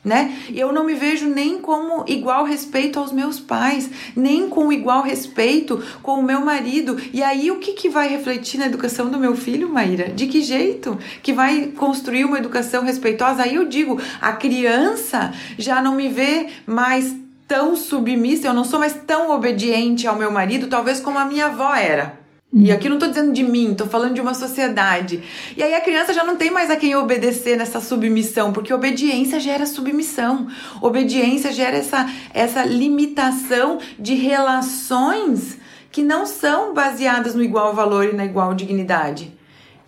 né? Eu não me vejo nem como igual respeito aos meus pais, nem com igual respeito com o meu marido. E aí o que, que vai refletir na educação do meu filho, Maíra? De que jeito? Que vai construir uma educação respeitosa? Aí eu digo, a criança já não me vê mais tão submissa, eu não sou mais tão obediente ao meu marido, talvez como a minha avó era. E aqui não estou dizendo de mim, estou falando de uma sociedade. E aí a criança já não tem mais a quem obedecer nessa submissão, porque obediência gera submissão. Obediência gera essa, essa limitação de relações que não são baseadas no igual valor e na igual dignidade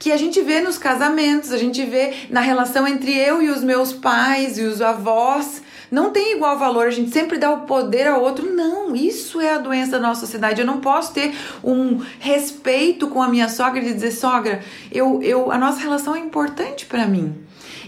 que a gente vê nos casamentos, a gente vê na relação entre eu e os meus pais e os avós, não tem igual valor, a gente sempre dá o poder ao outro. Não, isso é a doença da nossa sociedade. Eu não posso ter um respeito com a minha sogra e dizer, sogra, eu, eu, a nossa relação é importante para mim.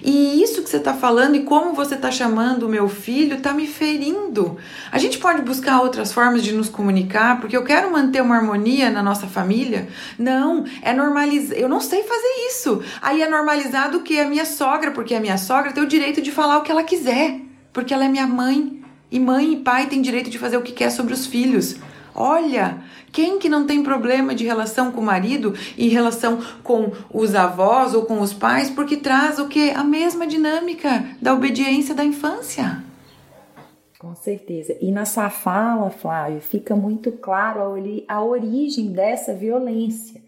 E isso que você está falando e como você está chamando o meu filho está me ferindo. A gente pode buscar outras formas de nos comunicar, porque eu quero manter uma harmonia na nossa família. Não, é normalizar. Eu não sei fazer isso. Aí é normalizado que a minha sogra, porque a minha sogra tem o direito de falar o que ela quiser porque ela é minha mãe. E mãe e pai têm direito de fazer o que quer sobre os filhos. Olha, quem que não tem problema de relação com o marido e relação com os avós ou com os pais, porque traz o que? A mesma dinâmica da obediência da infância. Com certeza. E na sua fala, Flávio, fica muito claro a, a origem dessa violência.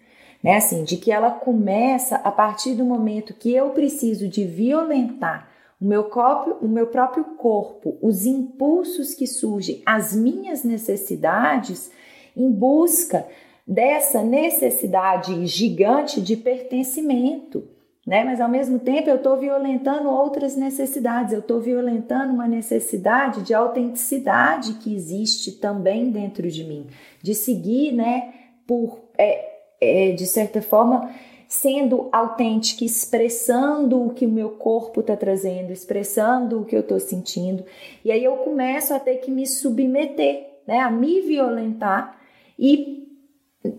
Né? Assim, de que ela começa a partir do momento que eu preciso de violentar o meu, próprio, o meu próprio corpo, os impulsos que surgem, as minhas necessidades, em busca dessa necessidade gigante de pertencimento. Né? Mas ao mesmo tempo eu estou violentando outras necessidades, eu estou violentando uma necessidade de autenticidade que existe também dentro de mim, de seguir, né, por, é, é, de certa forma, sendo autêntica, expressando o que o meu corpo está trazendo, expressando o que eu estou sentindo. E aí eu começo a ter que me submeter, né, a me violentar e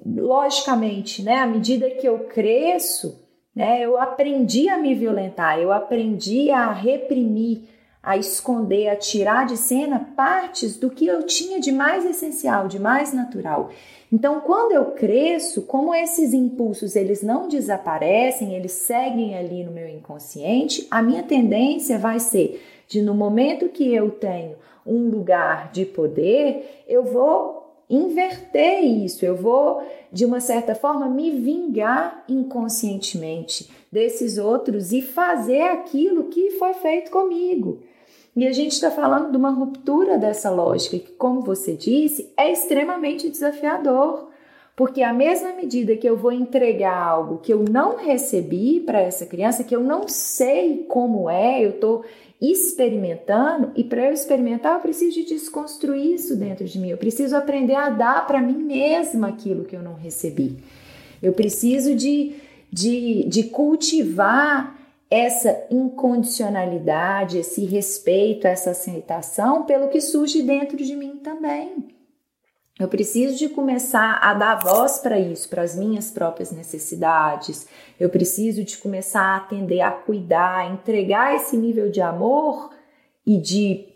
logicamente, né, à medida que eu cresço, né, eu aprendi a me violentar, eu aprendi a reprimir, a esconder, a tirar de cena partes do que eu tinha de mais essencial, de mais natural. Então, quando eu cresço, como esses impulsos eles não desaparecem, eles seguem ali no meu inconsciente, a minha tendência vai ser de no momento que eu tenho um lugar de poder, eu vou inverter isso, eu vou de uma certa forma me vingar inconscientemente desses outros e fazer aquilo que foi feito comigo. E a gente está falando de uma ruptura dessa lógica, que, como você disse, é extremamente desafiador. Porque à mesma medida que eu vou entregar algo que eu não recebi para essa criança, que eu não sei como é, eu estou experimentando, e para eu experimentar, eu preciso de desconstruir isso dentro de mim. Eu preciso aprender a dar para mim mesma aquilo que eu não recebi. Eu preciso de, de, de cultivar essa incondicionalidade, esse respeito, essa aceitação pelo que surge dentro de mim também. Eu preciso de começar a dar voz para isso, para as minhas próprias necessidades. Eu preciso de começar a atender, a cuidar, a entregar esse nível de amor e de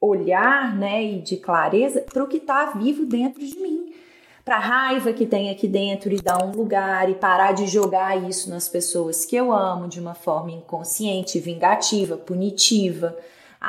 olhar, né, e de clareza para o que está vivo dentro de mim para a raiva que tem aqui dentro e dar um lugar e parar de jogar isso nas pessoas que eu amo de uma forma inconsciente, vingativa, punitiva.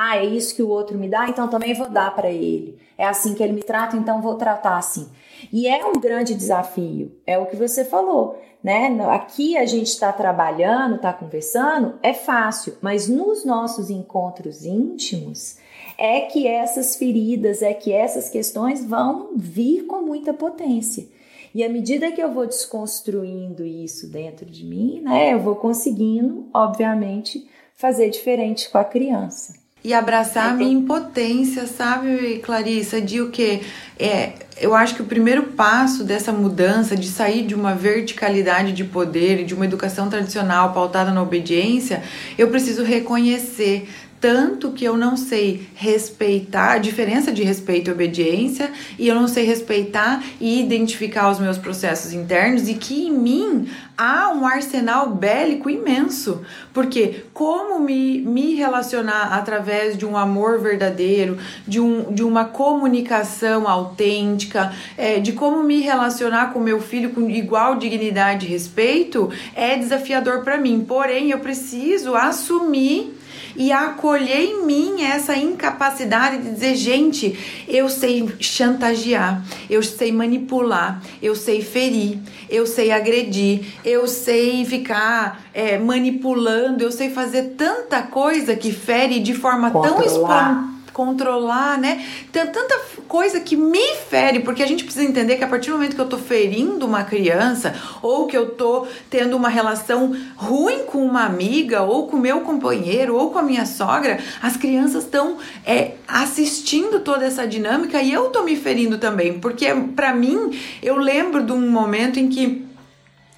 Ah, é isso que o outro me dá, então também vou dar para ele. É assim que ele me trata, então vou tratar assim. E é um grande desafio, é o que você falou, né? Aqui a gente está trabalhando, está conversando, é fácil, mas nos nossos encontros íntimos, é que essas feridas, é que essas questões vão vir com muita potência. E à medida que eu vou desconstruindo isso dentro de mim, né, eu vou conseguindo, obviamente, fazer diferente com a criança. E abraçar a minha impotência, sabe, Clarissa, de o que? É, eu acho que o primeiro passo dessa mudança, de sair de uma verticalidade de poder e de uma educação tradicional pautada na obediência, eu preciso reconhecer tanto que eu não sei respeitar a diferença de respeito e obediência, e eu não sei respeitar e identificar os meus processos internos, e que em mim há um arsenal bélico imenso. Porque como me, me relacionar através de um amor verdadeiro, de, um, de uma comunicação autêntica, é, de como me relacionar com meu filho com igual dignidade e respeito, é desafiador para mim. Porém, eu preciso assumir e acolher em mim essa incapacidade de dizer, gente, eu sei chantagear, eu sei manipular, eu sei ferir, eu sei agredir, eu sei ficar é, manipulando, eu sei fazer tanta coisa que fere de forma Controlar. tão espontânea controlar, né? Tem tanta coisa que me fere, porque a gente precisa entender que a partir do momento que eu tô ferindo uma criança, ou que eu tô tendo uma relação ruim com uma amiga, ou com meu companheiro, ou com a minha sogra, as crianças estão é, assistindo toda essa dinâmica e eu tô me ferindo também, porque para mim eu lembro de um momento em que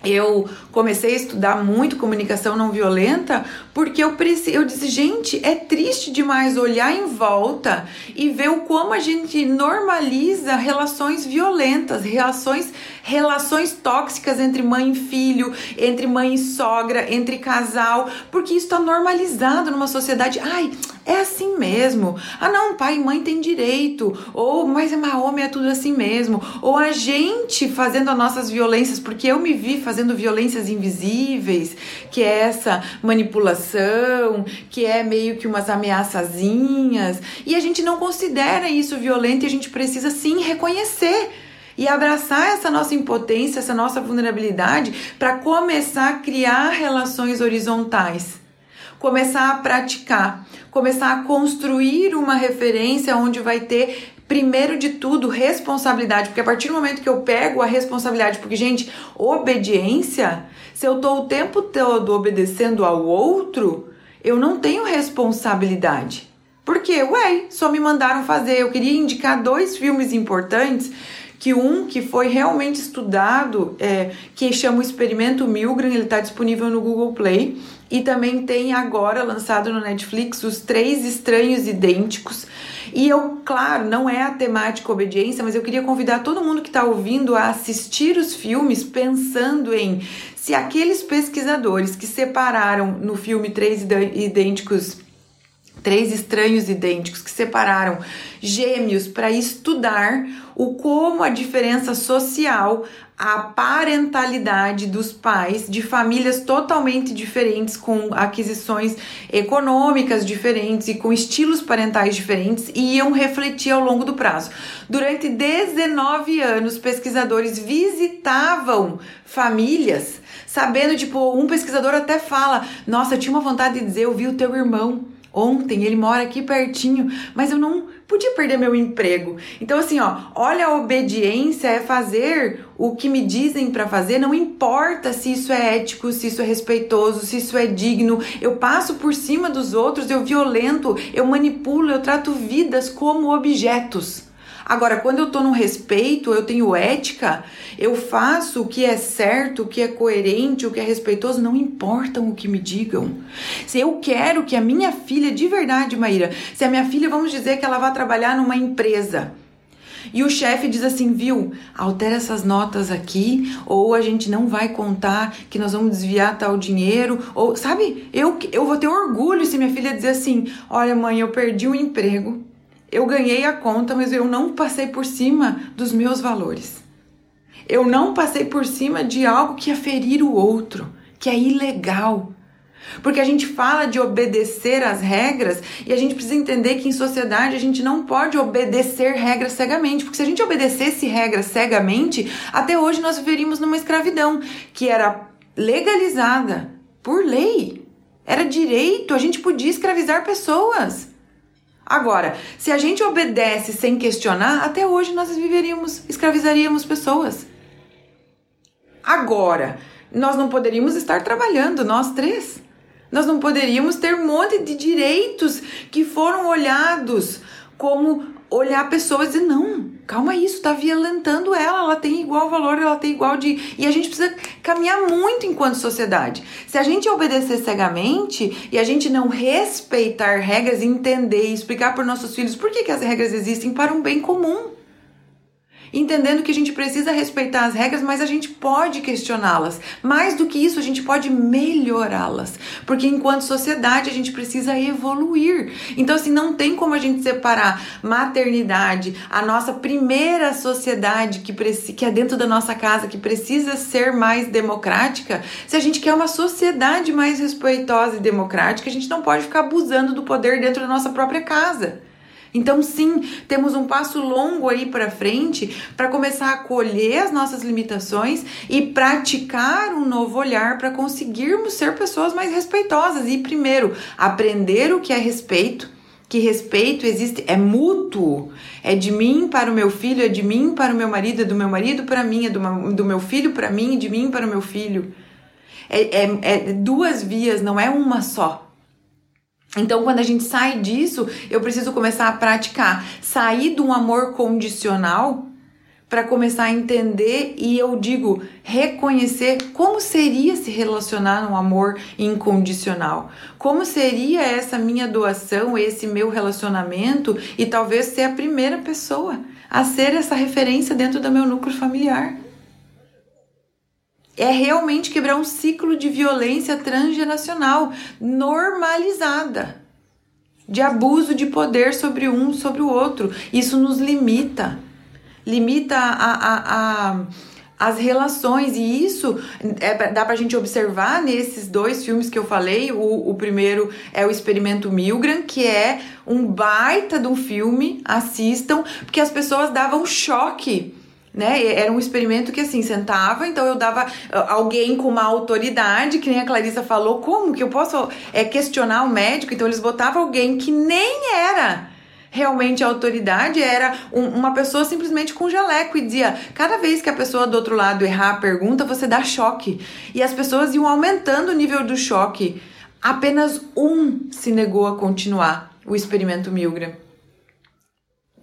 eu comecei a estudar muito comunicação não violenta porque eu, eu disse, gente, é triste demais olhar em volta e ver o como a gente normaliza relações violentas, relações, relações tóxicas entre mãe e filho, entre mãe e sogra, entre casal, porque isso está normalizado numa sociedade. Ai, é assim mesmo. Ah, não, pai e mãe têm direito. Ou, mas é homem é tudo assim mesmo. Ou a gente fazendo as nossas violências, porque eu me vi fazendo violências invisíveis, que é essa manipulação, que é meio que umas ameaçazinhas. E a gente não considera isso violento e a gente precisa sim reconhecer e abraçar essa nossa impotência, essa nossa vulnerabilidade para começar a criar relações horizontais começar a praticar, começar a construir uma referência onde vai ter primeiro de tudo, responsabilidade, porque a partir do momento que eu pego a responsabilidade, porque, gente, obediência, se eu tô o tempo todo obedecendo ao outro, eu não tenho responsabilidade. Porque, ué, só me mandaram fazer. Eu queria indicar dois filmes importantes que um que foi realmente estudado, é, que chama o Experimento Milgram, ele está disponível no Google Play, e também tem agora lançado no Netflix os Três Estranhos Idênticos. E eu, claro, não é a temática obediência, mas eu queria convidar todo mundo que está ouvindo a assistir os filmes pensando em se aqueles pesquisadores que separaram no filme Três Idênticos três estranhos idênticos que separaram gêmeos para estudar o como a diferença social, a parentalidade dos pais de famílias totalmente diferentes, com aquisições econômicas diferentes e com estilos parentais diferentes, iam refletir ao longo do prazo. Durante 19 anos, pesquisadores visitavam famílias, sabendo, tipo, um pesquisador até fala: Nossa, eu tinha uma vontade de dizer, eu vi o teu irmão ontem, ele mora aqui pertinho, mas eu não podia perder meu emprego. Então assim, ó, olha a obediência é fazer o que me dizem para fazer, não importa se isso é ético, se isso é respeitoso, se isso é digno. Eu passo por cima dos outros, eu violento, eu manipulo, eu trato vidas como objetos. Agora, quando eu tô no respeito, eu tenho ética, eu faço o que é certo, o que é coerente, o que é respeitoso, não importam o que me digam. Se eu quero que a minha filha, de verdade, Maíra, se a minha filha, vamos dizer que ela vai trabalhar numa empresa, e o chefe diz assim, viu, altera essas notas aqui, ou a gente não vai contar que nós vamos desviar tal dinheiro, ou sabe, eu, eu vou ter orgulho se minha filha dizer assim: olha, mãe, eu perdi o emprego, eu ganhei a conta, mas eu não passei por cima dos meus valores. Eu não passei por cima de algo que ia ferir o outro, que é ilegal. Porque a gente fala de obedecer às regras e a gente precisa entender que em sociedade a gente não pode obedecer regras cegamente. Porque se a gente obedecesse regras cegamente, até hoje nós viveríamos numa escravidão que era legalizada por lei. Era direito, a gente podia escravizar pessoas. Agora, se a gente obedece sem questionar, até hoje nós viveríamos, escravizaríamos pessoas. Agora, nós não poderíamos estar trabalhando, nós três. Nós não poderíamos ter um monte de direitos que foram olhados como olhar a pessoa e não, calma isso, tá violentando ela, ela tem igual valor, ela tem igual de. E a gente precisa caminhar muito enquanto sociedade. Se a gente obedecer cegamente e a gente não respeitar regras, entender e explicar para nossos filhos por que, que as regras existem para um bem comum entendendo que a gente precisa respeitar as regras, mas a gente pode questioná-las. Mais do que isso, a gente pode melhorá-las, porque enquanto sociedade a gente precisa evoluir. Então, assim, não tem como a gente separar maternidade, a nossa primeira sociedade que, que é dentro da nossa casa, que precisa ser mais democrática, se a gente quer uma sociedade mais respeitosa e democrática, a gente não pode ficar abusando do poder dentro da nossa própria casa. Então, sim, temos um passo longo aí para frente para começar a colher as nossas limitações e praticar um novo olhar para conseguirmos ser pessoas mais respeitosas. E, primeiro, aprender o que é respeito. Que respeito existe, é mútuo, é de mim para o meu filho, é de mim para o meu marido, é do meu marido para mim, é do meu, do meu filho para mim, de mim para o meu filho. É, é, é duas vias, não é uma só. Então, quando a gente sai disso, eu preciso começar a praticar, sair de um amor condicional para começar a entender e eu digo reconhecer como seria se relacionar num amor incondicional. Como seria essa minha doação, esse meu relacionamento e talvez ser a primeira pessoa a ser essa referência dentro do meu núcleo familiar é realmente quebrar um ciclo de violência transgeracional normalizada, de abuso de poder sobre um sobre o outro. Isso nos limita, limita a, a, a as relações, e isso é, dá pra gente observar nesses dois filmes que eu falei. O, o primeiro é o Experimento Milgram, que é um baita de um filme, assistam, porque as pessoas davam choque né? Era um experimento que assim sentava, então eu dava ah, alguém com uma autoridade, que nem a Clarissa falou, como que eu posso é, questionar o médico? Então eles botavam alguém que nem era realmente a autoridade, era um, uma pessoa simplesmente com jaleco e dizia: cada vez que a pessoa do outro lado errar a pergunta, você dá choque. E as pessoas iam aumentando o nível do choque. Apenas um se negou a continuar o experimento Milgram.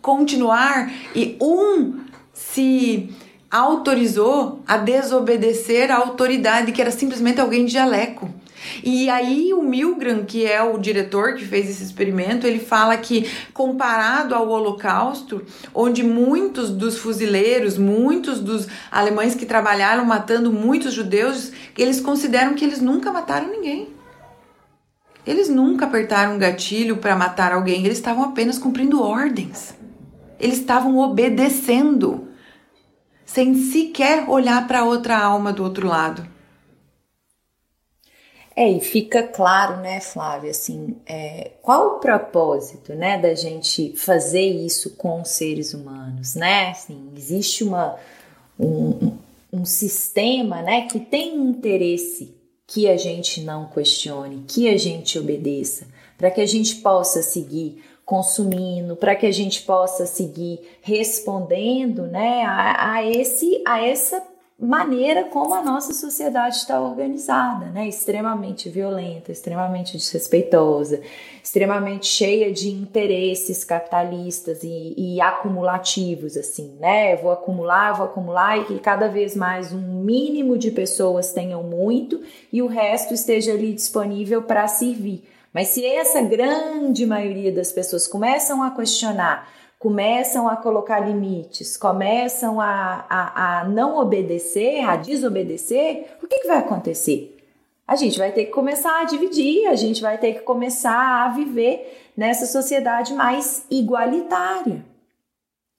Continuar e um se autorizou a desobedecer à autoridade que era simplesmente alguém de jaleco. E aí o Milgram, que é o diretor que fez esse experimento, ele fala que comparado ao Holocausto, onde muitos dos fuzileiros, muitos dos alemães que trabalharam matando muitos judeus, eles consideram que eles nunca mataram ninguém. Eles nunca apertaram um gatilho para matar alguém, eles estavam apenas cumprindo ordens. Eles estavam obedecendo, sem sequer olhar para outra alma do outro lado. É, e fica claro, né, Flávia, assim, é, qual o propósito, né, da gente fazer isso com os seres humanos, né? Assim, existe uma, um, um sistema, né, que tem interesse que a gente não questione, que a gente obedeça, para que a gente possa seguir consumindo, para que a gente possa seguir respondendo né, a, a, esse, a essa maneira como a nossa sociedade está organizada, né? extremamente violenta, extremamente desrespeitosa, extremamente cheia de interesses capitalistas e, e acumulativos, assim, né? vou acumular, vou acumular e que cada vez mais um mínimo de pessoas tenham muito e o resto esteja ali disponível para servir. Mas se essa grande maioria das pessoas começam a questionar, começam a colocar limites, começam a, a, a não obedecer, a desobedecer, o que, que vai acontecer? A gente vai ter que começar a dividir, a gente vai ter que começar a viver nessa sociedade mais igualitária.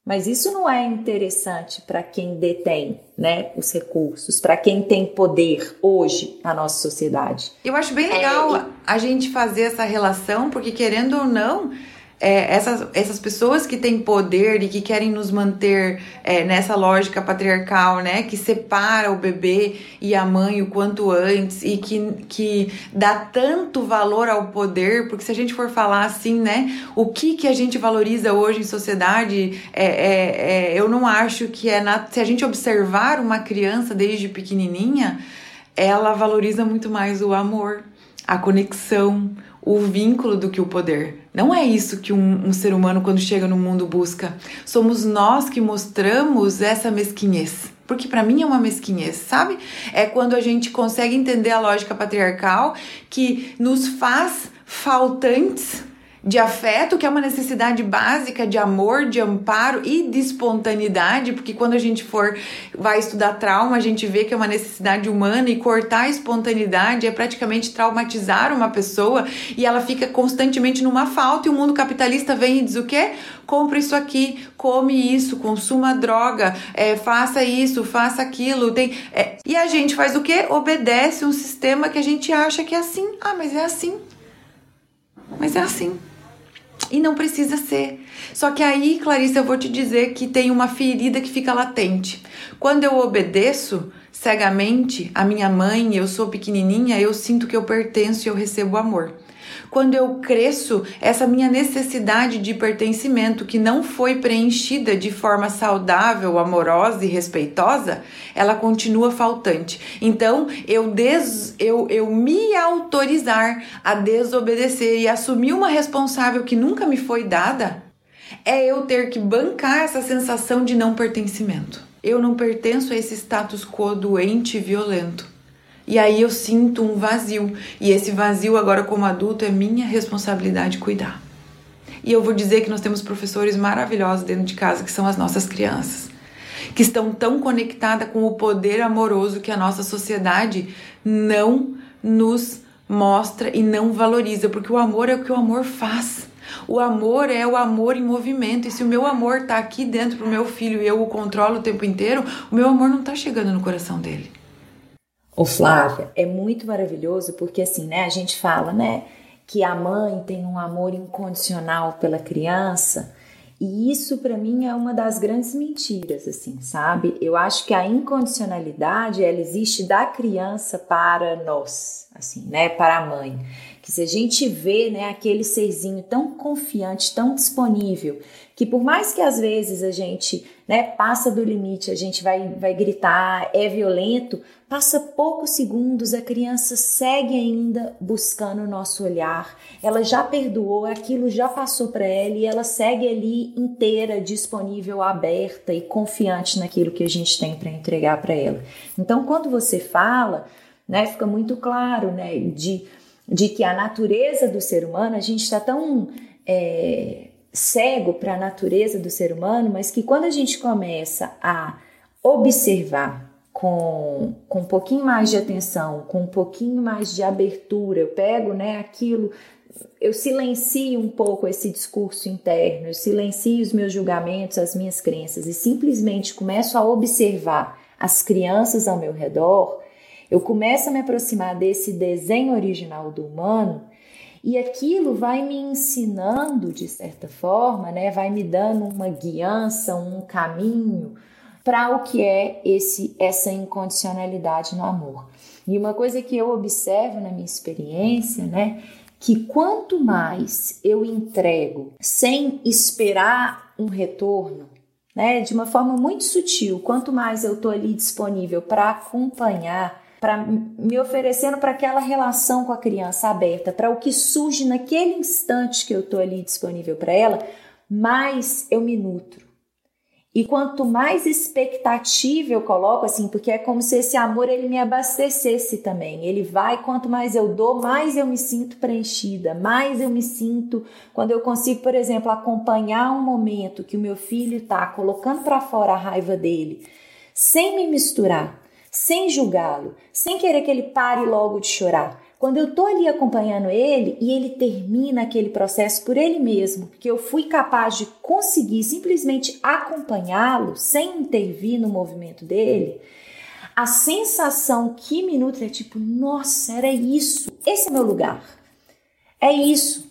Mas isso não é interessante para quem detém né, os recursos, para quem tem poder hoje na nossa sociedade. Eu acho bem legal é, a gente fazer essa relação, porque querendo ou não, é, essas, essas pessoas que têm poder e que querem nos manter é, nessa lógica patriarcal, né, que separa o bebê e a mãe o quanto antes e que, que dá tanto valor ao poder, porque se a gente for falar assim, né, o que que a gente valoriza hoje em sociedade, é, é, é eu não acho que é na, se a gente observar uma criança desde pequenininha, ela valoriza muito mais o amor a conexão, o vínculo do que o poder. Não é isso que um, um, ser humano, quando chega no mundo, busca. Somos nós que mostramos essa mesquinhez. Porque para mim é uma mesquinhez, sabe? É quando a gente consegue entender a lógica patriarcal que nos faz faltantes de afeto, que é uma necessidade básica de amor, de amparo e de espontaneidade, porque quando a gente for vai estudar trauma, a gente vê que é uma necessidade humana e cortar a espontaneidade é praticamente traumatizar uma pessoa e ela fica constantemente numa falta e o mundo capitalista vem e diz o quê? Compre isso aqui, come isso, consuma droga, é, faça isso, faça aquilo, tem é, e a gente faz o quê? Obedece um sistema que a gente acha que é assim. Ah, mas é assim. Mas é assim. E não precisa ser. Só que aí, Clarice, eu vou te dizer que tem uma ferida que fica latente. Quando eu obedeço cegamente a minha mãe, eu sou pequenininha, eu sinto que eu pertenço e eu recebo amor quando eu cresço, essa minha necessidade de pertencimento que não foi preenchida de forma saudável, amorosa e respeitosa, ela continua faltante. Então, eu, des, eu, eu me autorizar a desobedecer e assumir uma responsável que nunca me foi dada, é eu ter que bancar essa sensação de não pertencimento. Eu não pertenço a esse status quo doente e violento. E aí eu sinto um vazio. E esse vazio, agora como adulto, é minha responsabilidade cuidar. E eu vou dizer que nós temos professores maravilhosos dentro de casa, que são as nossas crianças, que estão tão conectadas com o poder amoroso que a nossa sociedade não nos mostra e não valoriza, porque o amor é o que o amor faz. O amor é o amor em movimento. E se o meu amor está aqui dentro pro meu filho e eu o controlo o tempo inteiro, o meu amor não está chegando no coração dele. Ô Flávia, é muito maravilhoso porque assim, né, a gente fala, né, que a mãe tem um amor incondicional pela criança, e isso para mim é uma das grandes mentiras, assim, sabe? Eu acho que a incondicionalidade ela existe da criança para nós, assim, né, para a mãe. Que se a gente vê, né, aquele serzinho tão confiante, tão disponível, que por mais que às vezes a gente, né, passa do limite, a gente vai vai gritar, é violento, Passa poucos segundos, a criança segue ainda buscando o nosso olhar. Ela já perdoou, aquilo já passou para ela e ela segue ali inteira, disponível, aberta e confiante naquilo que a gente tem para entregar para ela. Então, quando você fala, né, fica muito claro, né, de, de que a natureza do ser humano, a gente está tão é, cego para a natureza do ser humano, mas que quando a gente começa a observar com, com um pouquinho mais de atenção, com um pouquinho mais de abertura, eu pego né, aquilo, eu silencio um pouco esse discurso interno, eu silencio os meus julgamentos, as minhas crenças e simplesmente começo a observar as crianças ao meu redor, eu começo a me aproximar desse desenho original do humano e aquilo vai me ensinando de certa forma, né, vai me dando uma guiança, um caminho, para o que é esse essa incondicionalidade no amor. E uma coisa que eu observo na minha experiência, né, que quanto mais eu entrego sem esperar um retorno, né, de uma forma muito sutil, quanto mais eu estou ali disponível para acompanhar, para me oferecendo para aquela relação com a criança aberta, para o que surge naquele instante que eu estou ali disponível para ela, mais eu me nutro e quanto mais expectativa eu coloco, assim, porque é como se esse amor ele me abastecesse também. Ele vai, quanto mais eu dou, mais eu me sinto preenchida, mais eu me sinto quando eu consigo, por exemplo, acompanhar um momento que o meu filho está colocando para fora a raiva dele, sem me misturar, sem julgá-lo, sem querer que ele pare logo de chorar quando eu tô ali acompanhando ele e ele termina aquele processo por ele mesmo, porque eu fui capaz de conseguir simplesmente acompanhá-lo sem intervir no movimento dele, a sensação que me nutre é tipo, nossa, era isso, esse é meu lugar. É isso.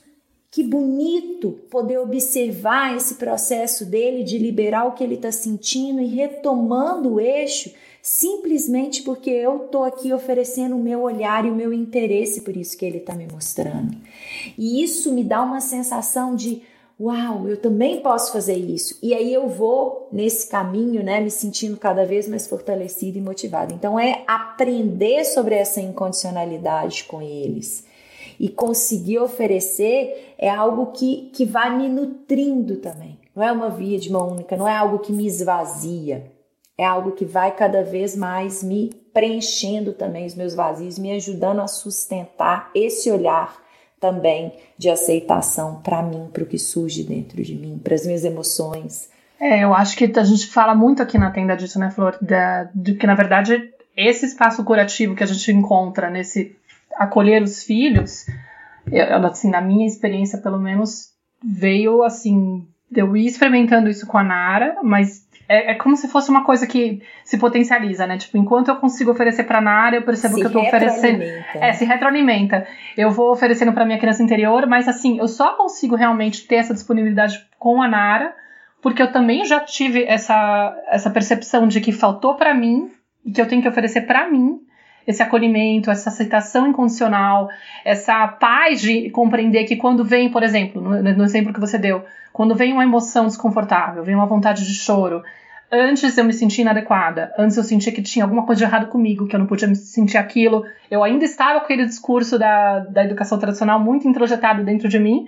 Que bonito poder observar esse processo dele de liberar o que ele está sentindo e retomando o eixo simplesmente porque eu estou aqui oferecendo o meu olhar e o meu interesse por isso que ele está me mostrando. E isso me dá uma sensação de uau, eu também posso fazer isso. E aí eu vou nesse caminho, né, me sentindo cada vez mais fortalecida e motivada. Então é aprender sobre essa incondicionalidade com eles. e conseguir oferecer é algo que, que vai me nutrindo também. Não é uma via de mão única, não é algo que me esvazia. É algo que vai cada vez mais me preenchendo também os meus vazios, me ajudando a sustentar esse olhar também de aceitação para mim, para o que surge dentro de mim, para as minhas emoções. É, eu acho que a gente fala muito aqui na tenda disso, né, Flor? Da, de que, na verdade, esse espaço curativo que a gente encontra nesse acolher os filhos, eu, assim, na minha experiência, pelo menos, veio assim, eu ir experimentando isso com a Nara, mas é, é, como se fosse uma coisa que se potencializa, né? Tipo, enquanto eu consigo oferecer pra Nara, eu percebo se que eu tô oferecendo. É, se retroalimenta. Eu vou oferecendo pra minha criança interior, mas assim, eu só consigo realmente ter essa disponibilidade com a Nara, porque eu também já tive essa, essa percepção de que faltou para mim e que eu tenho que oferecer para mim esse acolhimento, essa aceitação incondicional, essa paz de compreender que quando vem, por exemplo, no, no exemplo que você deu, quando vem uma emoção desconfortável, vem uma vontade de choro, antes eu me sentia inadequada, antes eu sentia que tinha alguma coisa de errado comigo, que eu não podia me sentir aquilo, eu ainda estava com aquele discurso da, da educação tradicional muito introjetado dentro de mim,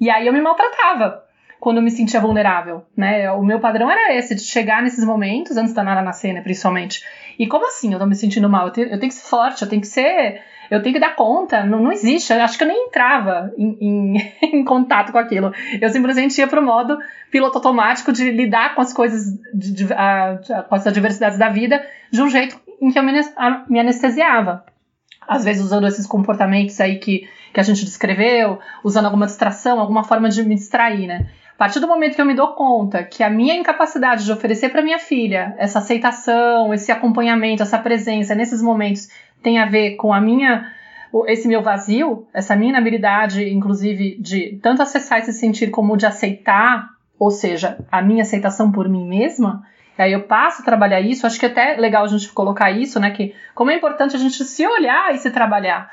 e aí eu me maltratava quando eu me sentia vulnerável, né? O meu padrão era esse, de chegar nesses momentos, antes da Nara nascer, né, principalmente. E como assim eu tô me sentindo mal? Eu tenho, eu tenho que ser forte, eu tenho que ser. Eu tenho que dar conta. Não, não existe. Eu acho que eu nem entrava em, em, em, contato com aquilo. Eu simplesmente ia pro modo piloto automático de lidar com as coisas, de, de, a, com as adversidades da vida, de um jeito em que eu me, me anestesiava. Às vezes usando esses comportamentos aí que, que a gente descreveu, usando alguma distração, alguma forma de me distrair, né? A partir do momento que eu me dou conta que a minha incapacidade de oferecer para minha filha essa aceitação, esse acompanhamento, essa presença nesses momentos tem a ver com a minha esse meu vazio, essa minha inabilidade, inclusive, de tanto acessar esse sentir como de aceitar, ou seja, a minha aceitação por mim mesma, e aí eu passo a trabalhar isso, acho que é até legal a gente colocar isso, né? Que como é importante a gente se olhar e se trabalhar.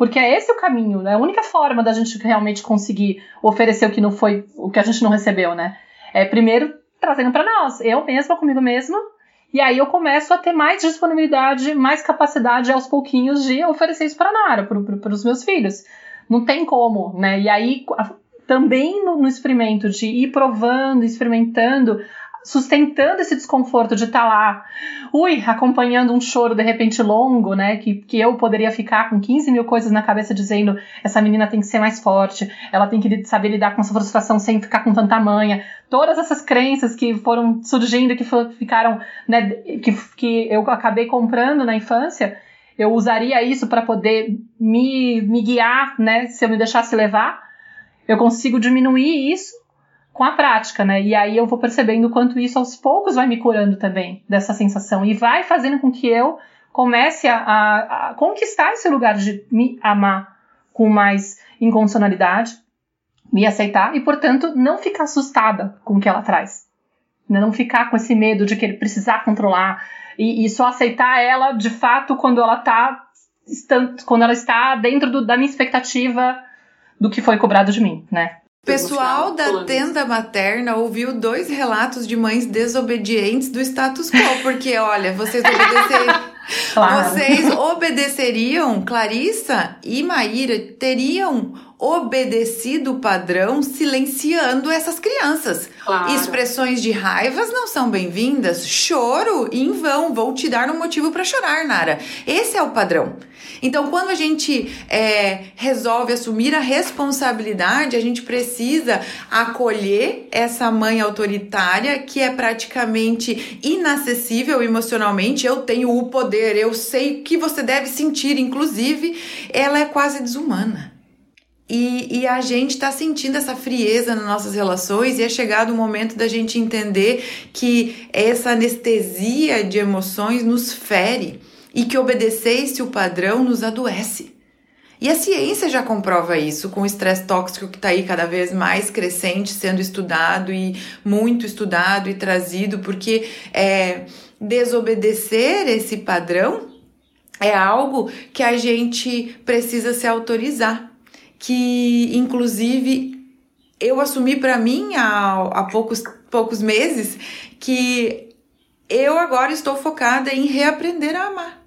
Porque é esse o caminho, né? A única forma da gente realmente conseguir oferecer o que não foi, o que a gente não recebeu, né? É primeiro trazendo para nós, eu mesma comigo mesma, e aí eu começo a ter mais disponibilidade, mais capacidade aos pouquinhos de oferecer isso para Nara, para os meus filhos. Não tem como, né? E aí também no, no experimento de ir provando, experimentando, sustentando esse desconforto de estar tá lá, ui, acompanhando um choro de repente longo, né? Que, que eu poderia ficar com 15 mil coisas na cabeça dizendo essa menina tem que ser mais forte, ela tem que saber lidar com essa frustração sem ficar com tanta manha. Todas essas crenças que foram surgindo, que ficaram, né? Que, que eu acabei comprando na infância, eu usaria isso para poder me, me guiar, né? Se eu me deixasse levar. Eu consigo diminuir isso com a prática, né? E aí eu vou percebendo quanto isso aos poucos vai me curando também dessa sensação e vai fazendo com que eu comece a, a, a conquistar esse lugar de me amar com mais incondicionalidade, me aceitar e, portanto, não ficar assustada com o que ela traz. Né? Não ficar com esse medo de querer precisar controlar e, e só aceitar ela de fato quando ela tá quando ela está dentro do, da minha expectativa do que foi cobrado de mim, né? Pessoal da tenda materna ouviu dois relatos de mães desobedientes do status quo, porque olha, vocês obedeceriam, claro. vocês obedeceriam, Clarissa e Maíra teriam obedecido o padrão silenciando essas crianças. Claro. Expressões de raivas não são bem-vindas, choro em vão, vou te dar um motivo para chorar, Nara. Esse é o padrão. Então, quando a gente é, resolve assumir a responsabilidade, a gente precisa acolher essa mãe autoritária que é praticamente inacessível emocionalmente. Eu tenho o poder, eu sei o que você deve sentir, inclusive, ela é quase desumana. E, e, a gente está sentindo essa frieza nas nossas relações e é chegado o momento da gente entender que essa anestesia de emoções nos fere e que obedecer esse o padrão nos adoece. E a ciência já comprova isso com o estresse tóxico que está aí cada vez mais crescente, sendo estudado e muito estudado e trazido, porque é, desobedecer esse padrão é algo que a gente precisa se autorizar. Que, inclusive, eu assumi para mim há, há poucos, poucos meses que eu agora estou focada em reaprender a amar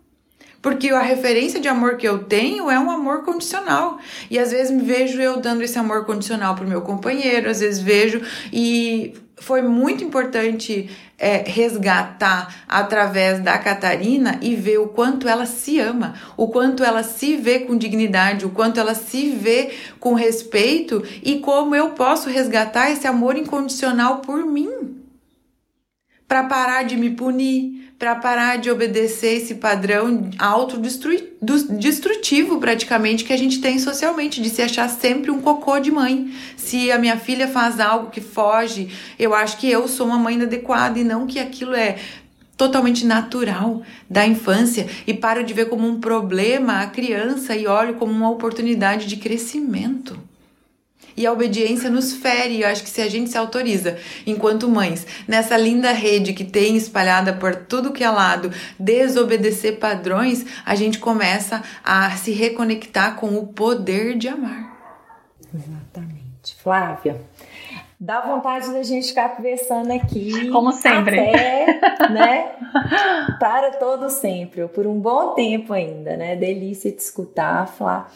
Porque a referência de amor que eu tenho é um amor condicional. E às vezes me vejo eu dando esse amor condicional pro meu companheiro, às vezes vejo e foi muito importante é, resgatar através da Catarina e ver o quanto ela se ama, o quanto ela se vê com dignidade, o quanto ela se vê com respeito e como eu posso resgatar esse amor incondicional por mim. Para parar de me punir, para parar de obedecer esse padrão autodestrutivo praticamente que a gente tem socialmente, de se achar sempre um cocô de mãe. Se a minha filha faz algo que foge, eu acho que eu sou uma mãe inadequada e não que aquilo é totalmente natural da infância e paro de ver como um problema a criança e olho como uma oportunidade de crescimento. E a obediência nos fere, eu acho que se a gente se autoriza, enquanto mães, nessa linda rede que tem espalhada por tudo que é lado, desobedecer padrões, a gente começa a se reconectar com o poder de amar. Exatamente. Flávia, dá vontade da gente ficar conversando aqui. Como sempre. Até, né? Para todo sempre, ou por um bom tempo ainda, né? Delícia de escutar, Flávia.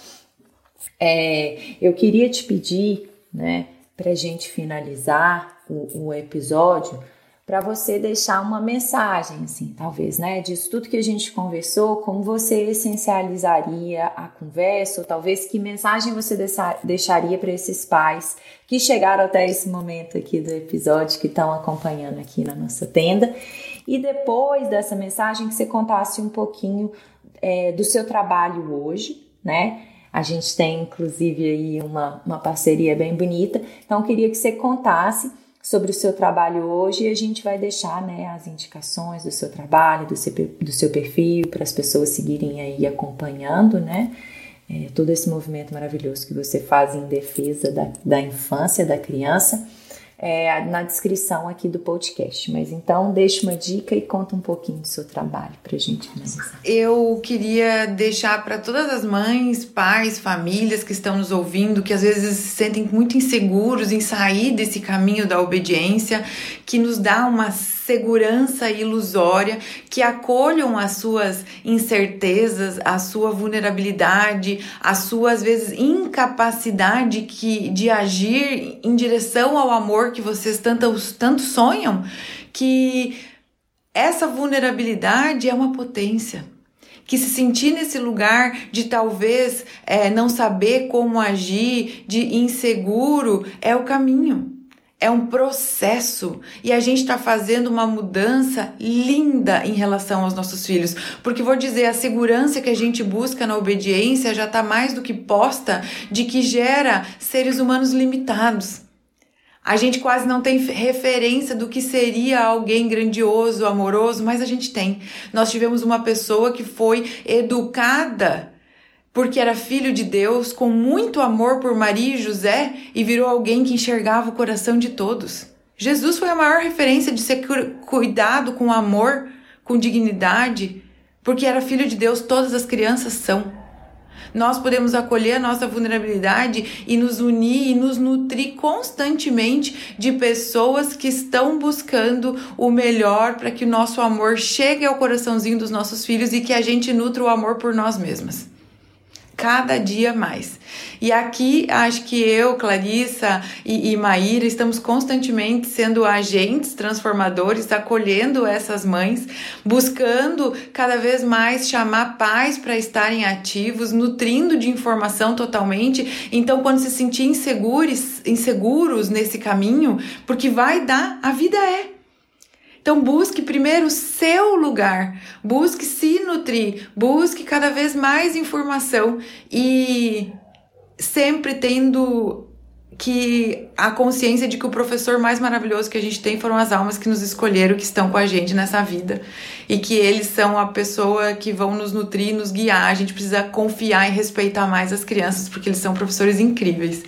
É, eu queria te pedir, né, para a gente finalizar o, o episódio, para você deixar uma mensagem, assim, talvez, né, disso tudo que a gente conversou, como você essencializaria a conversa, ou talvez que mensagem você deixaria para esses pais que chegaram até esse momento aqui do episódio, que estão acompanhando aqui na nossa tenda, e depois dessa mensagem que você contasse um pouquinho é, do seu trabalho hoje, né? A gente tem inclusive aí uma, uma parceria bem bonita. Então, queria que você contasse sobre o seu trabalho hoje e a gente vai deixar né, as indicações do seu trabalho, do seu, do seu perfil, para as pessoas seguirem aí acompanhando, né? É, todo esse movimento maravilhoso que você faz em defesa da, da infância, da criança é, na descrição aqui do podcast. Mas então deixa uma dica e conta um pouquinho do seu trabalho para gente finalizar. Eu queria deixar para todas as mães, pais, famílias que estão nos ouvindo, que às vezes se sentem muito inseguros em sair desse caminho da obediência, que nos dá uma segurança ilusória, que acolham as suas incertezas, a sua vulnerabilidade, a sua às vezes incapacidade que, de agir em direção ao amor que vocês tanto, tanto sonham, que essa vulnerabilidade é uma potência. Que se sentir nesse lugar de talvez é, não saber como agir, de inseguro, é o caminho é um processo e a gente está fazendo uma mudança linda em relação aos nossos filhos. Porque vou dizer, a segurança que a gente busca na obediência já está mais do que posta de que gera seres humanos limitados. A gente quase não tem referência do que seria alguém grandioso, amoroso, mas a gente tem. Nós tivemos uma pessoa que foi educada porque era filho de Deus, com muito amor por Maria e José e virou alguém que enxergava o coração de todos. Jesus foi a maior referência de ser cuidado com amor, com dignidade, porque era filho de Deus, todas as crianças são. Nós podemos acolher a nossa vulnerabilidade e nos unir e nos nutrir constantemente de pessoas que estão buscando o melhor para que o nosso amor chegue ao coraçãozinho dos nossos filhos e que a gente nutra o amor por nós mesmas cada dia mais. E aqui acho que eu, Clarissa e, e Maíra estamos constantemente sendo agentes transformadores, acolhendo essas mães, buscando cada vez mais chamar pais para estarem ativos, nutrindo de informação totalmente. Então, quando se sentir inseguros, inseguros nesse caminho, porque vai dar, a vida é. Então busque primeiro o seu lugar, busque se nutrir, busque cada vez mais informação e sempre tendo que a consciência de que o professor mais maravilhoso que a gente tem foram as almas que nos escolheram, que estão com a gente nessa vida e que eles são a pessoa que vão nos nutrir, nos guiar. A gente precisa confiar e respeitar mais as crianças porque eles são professores incríveis.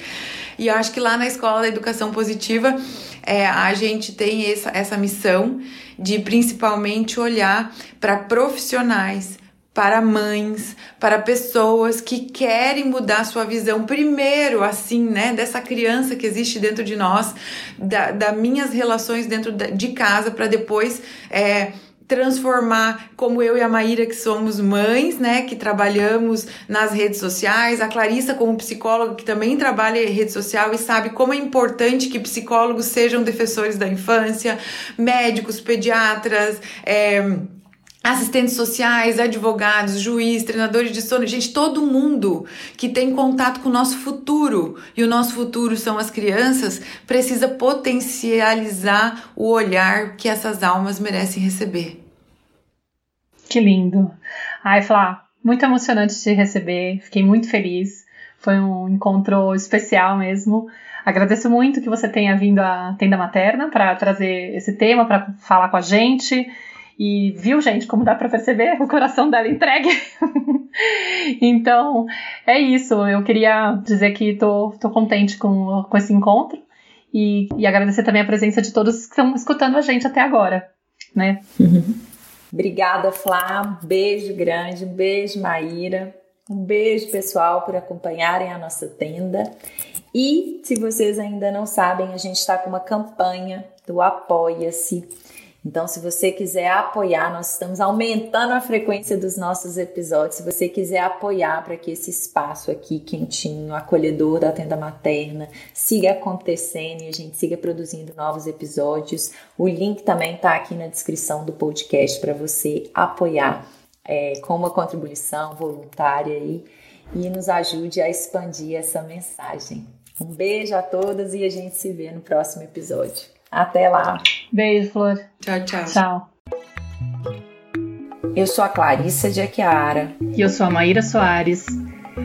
E eu acho que lá na escola da educação positiva é, a gente tem essa, essa missão de principalmente olhar para profissionais, para mães, para pessoas que querem mudar sua visão primeiro, assim, né, dessa criança que existe dentro de nós, da, da minhas relações dentro de casa, para depois é, transformar, como eu e a Maíra, que somos mães, né, que trabalhamos nas redes sociais, a Clarissa, como psicóloga, que também trabalha em rede social e sabe como é importante que psicólogos sejam defensores da infância, médicos, pediatras, é, assistentes sociais, advogados, juiz, treinadores de sono, gente, todo mundo que tem contato com o nosso futuro e o nosso futuro são as crianças, precisa potencializar o olhar que essas almas merecem receber. Que lindo. Ai, Flá, muito emocionante te receber, fiquei muito feliz. Foi um encontro especial mesmo. Agradeço muito que você tenha vindo à Tenda Materna para trazer esse tema, para falar com a gente. E viu, gente, como dá para perceber? O coração dela entregue. então, é isso. Eu queria dizer que tô, tô contente com, com esse encontro e, e agradecer também a presença de todos que estão escutando a gente até agora, né? Obrigada, Flá. Um beijo grande, um beijo, Maíra. Um beijo, pessoal, por acompanharem a nossa tenda. E se vocês ainda não sabem, a gente está com uma campanha do Apoia-se então, se você quiser apoiar, nós estamos aumentando a frequência dos nossos episódios. Se você quiser apoiar para que esse espaço aqui quentinho, acolhedor da tenda materna, siga acontecendo e a gente siga produzindo novos episódios, o link também está aqui na descrição do podcast para você apoiar é, com uma contribuição voluntária aí e nos ajude a expandir essa mensagem. Um beijo a todas e a gente se vê no próximo episódio. Até lá. Beijo, Flor. Tchau, tchau. Tchau. Eu sou a Clarissa de Aquiara. E eu sou a Maíra Soares.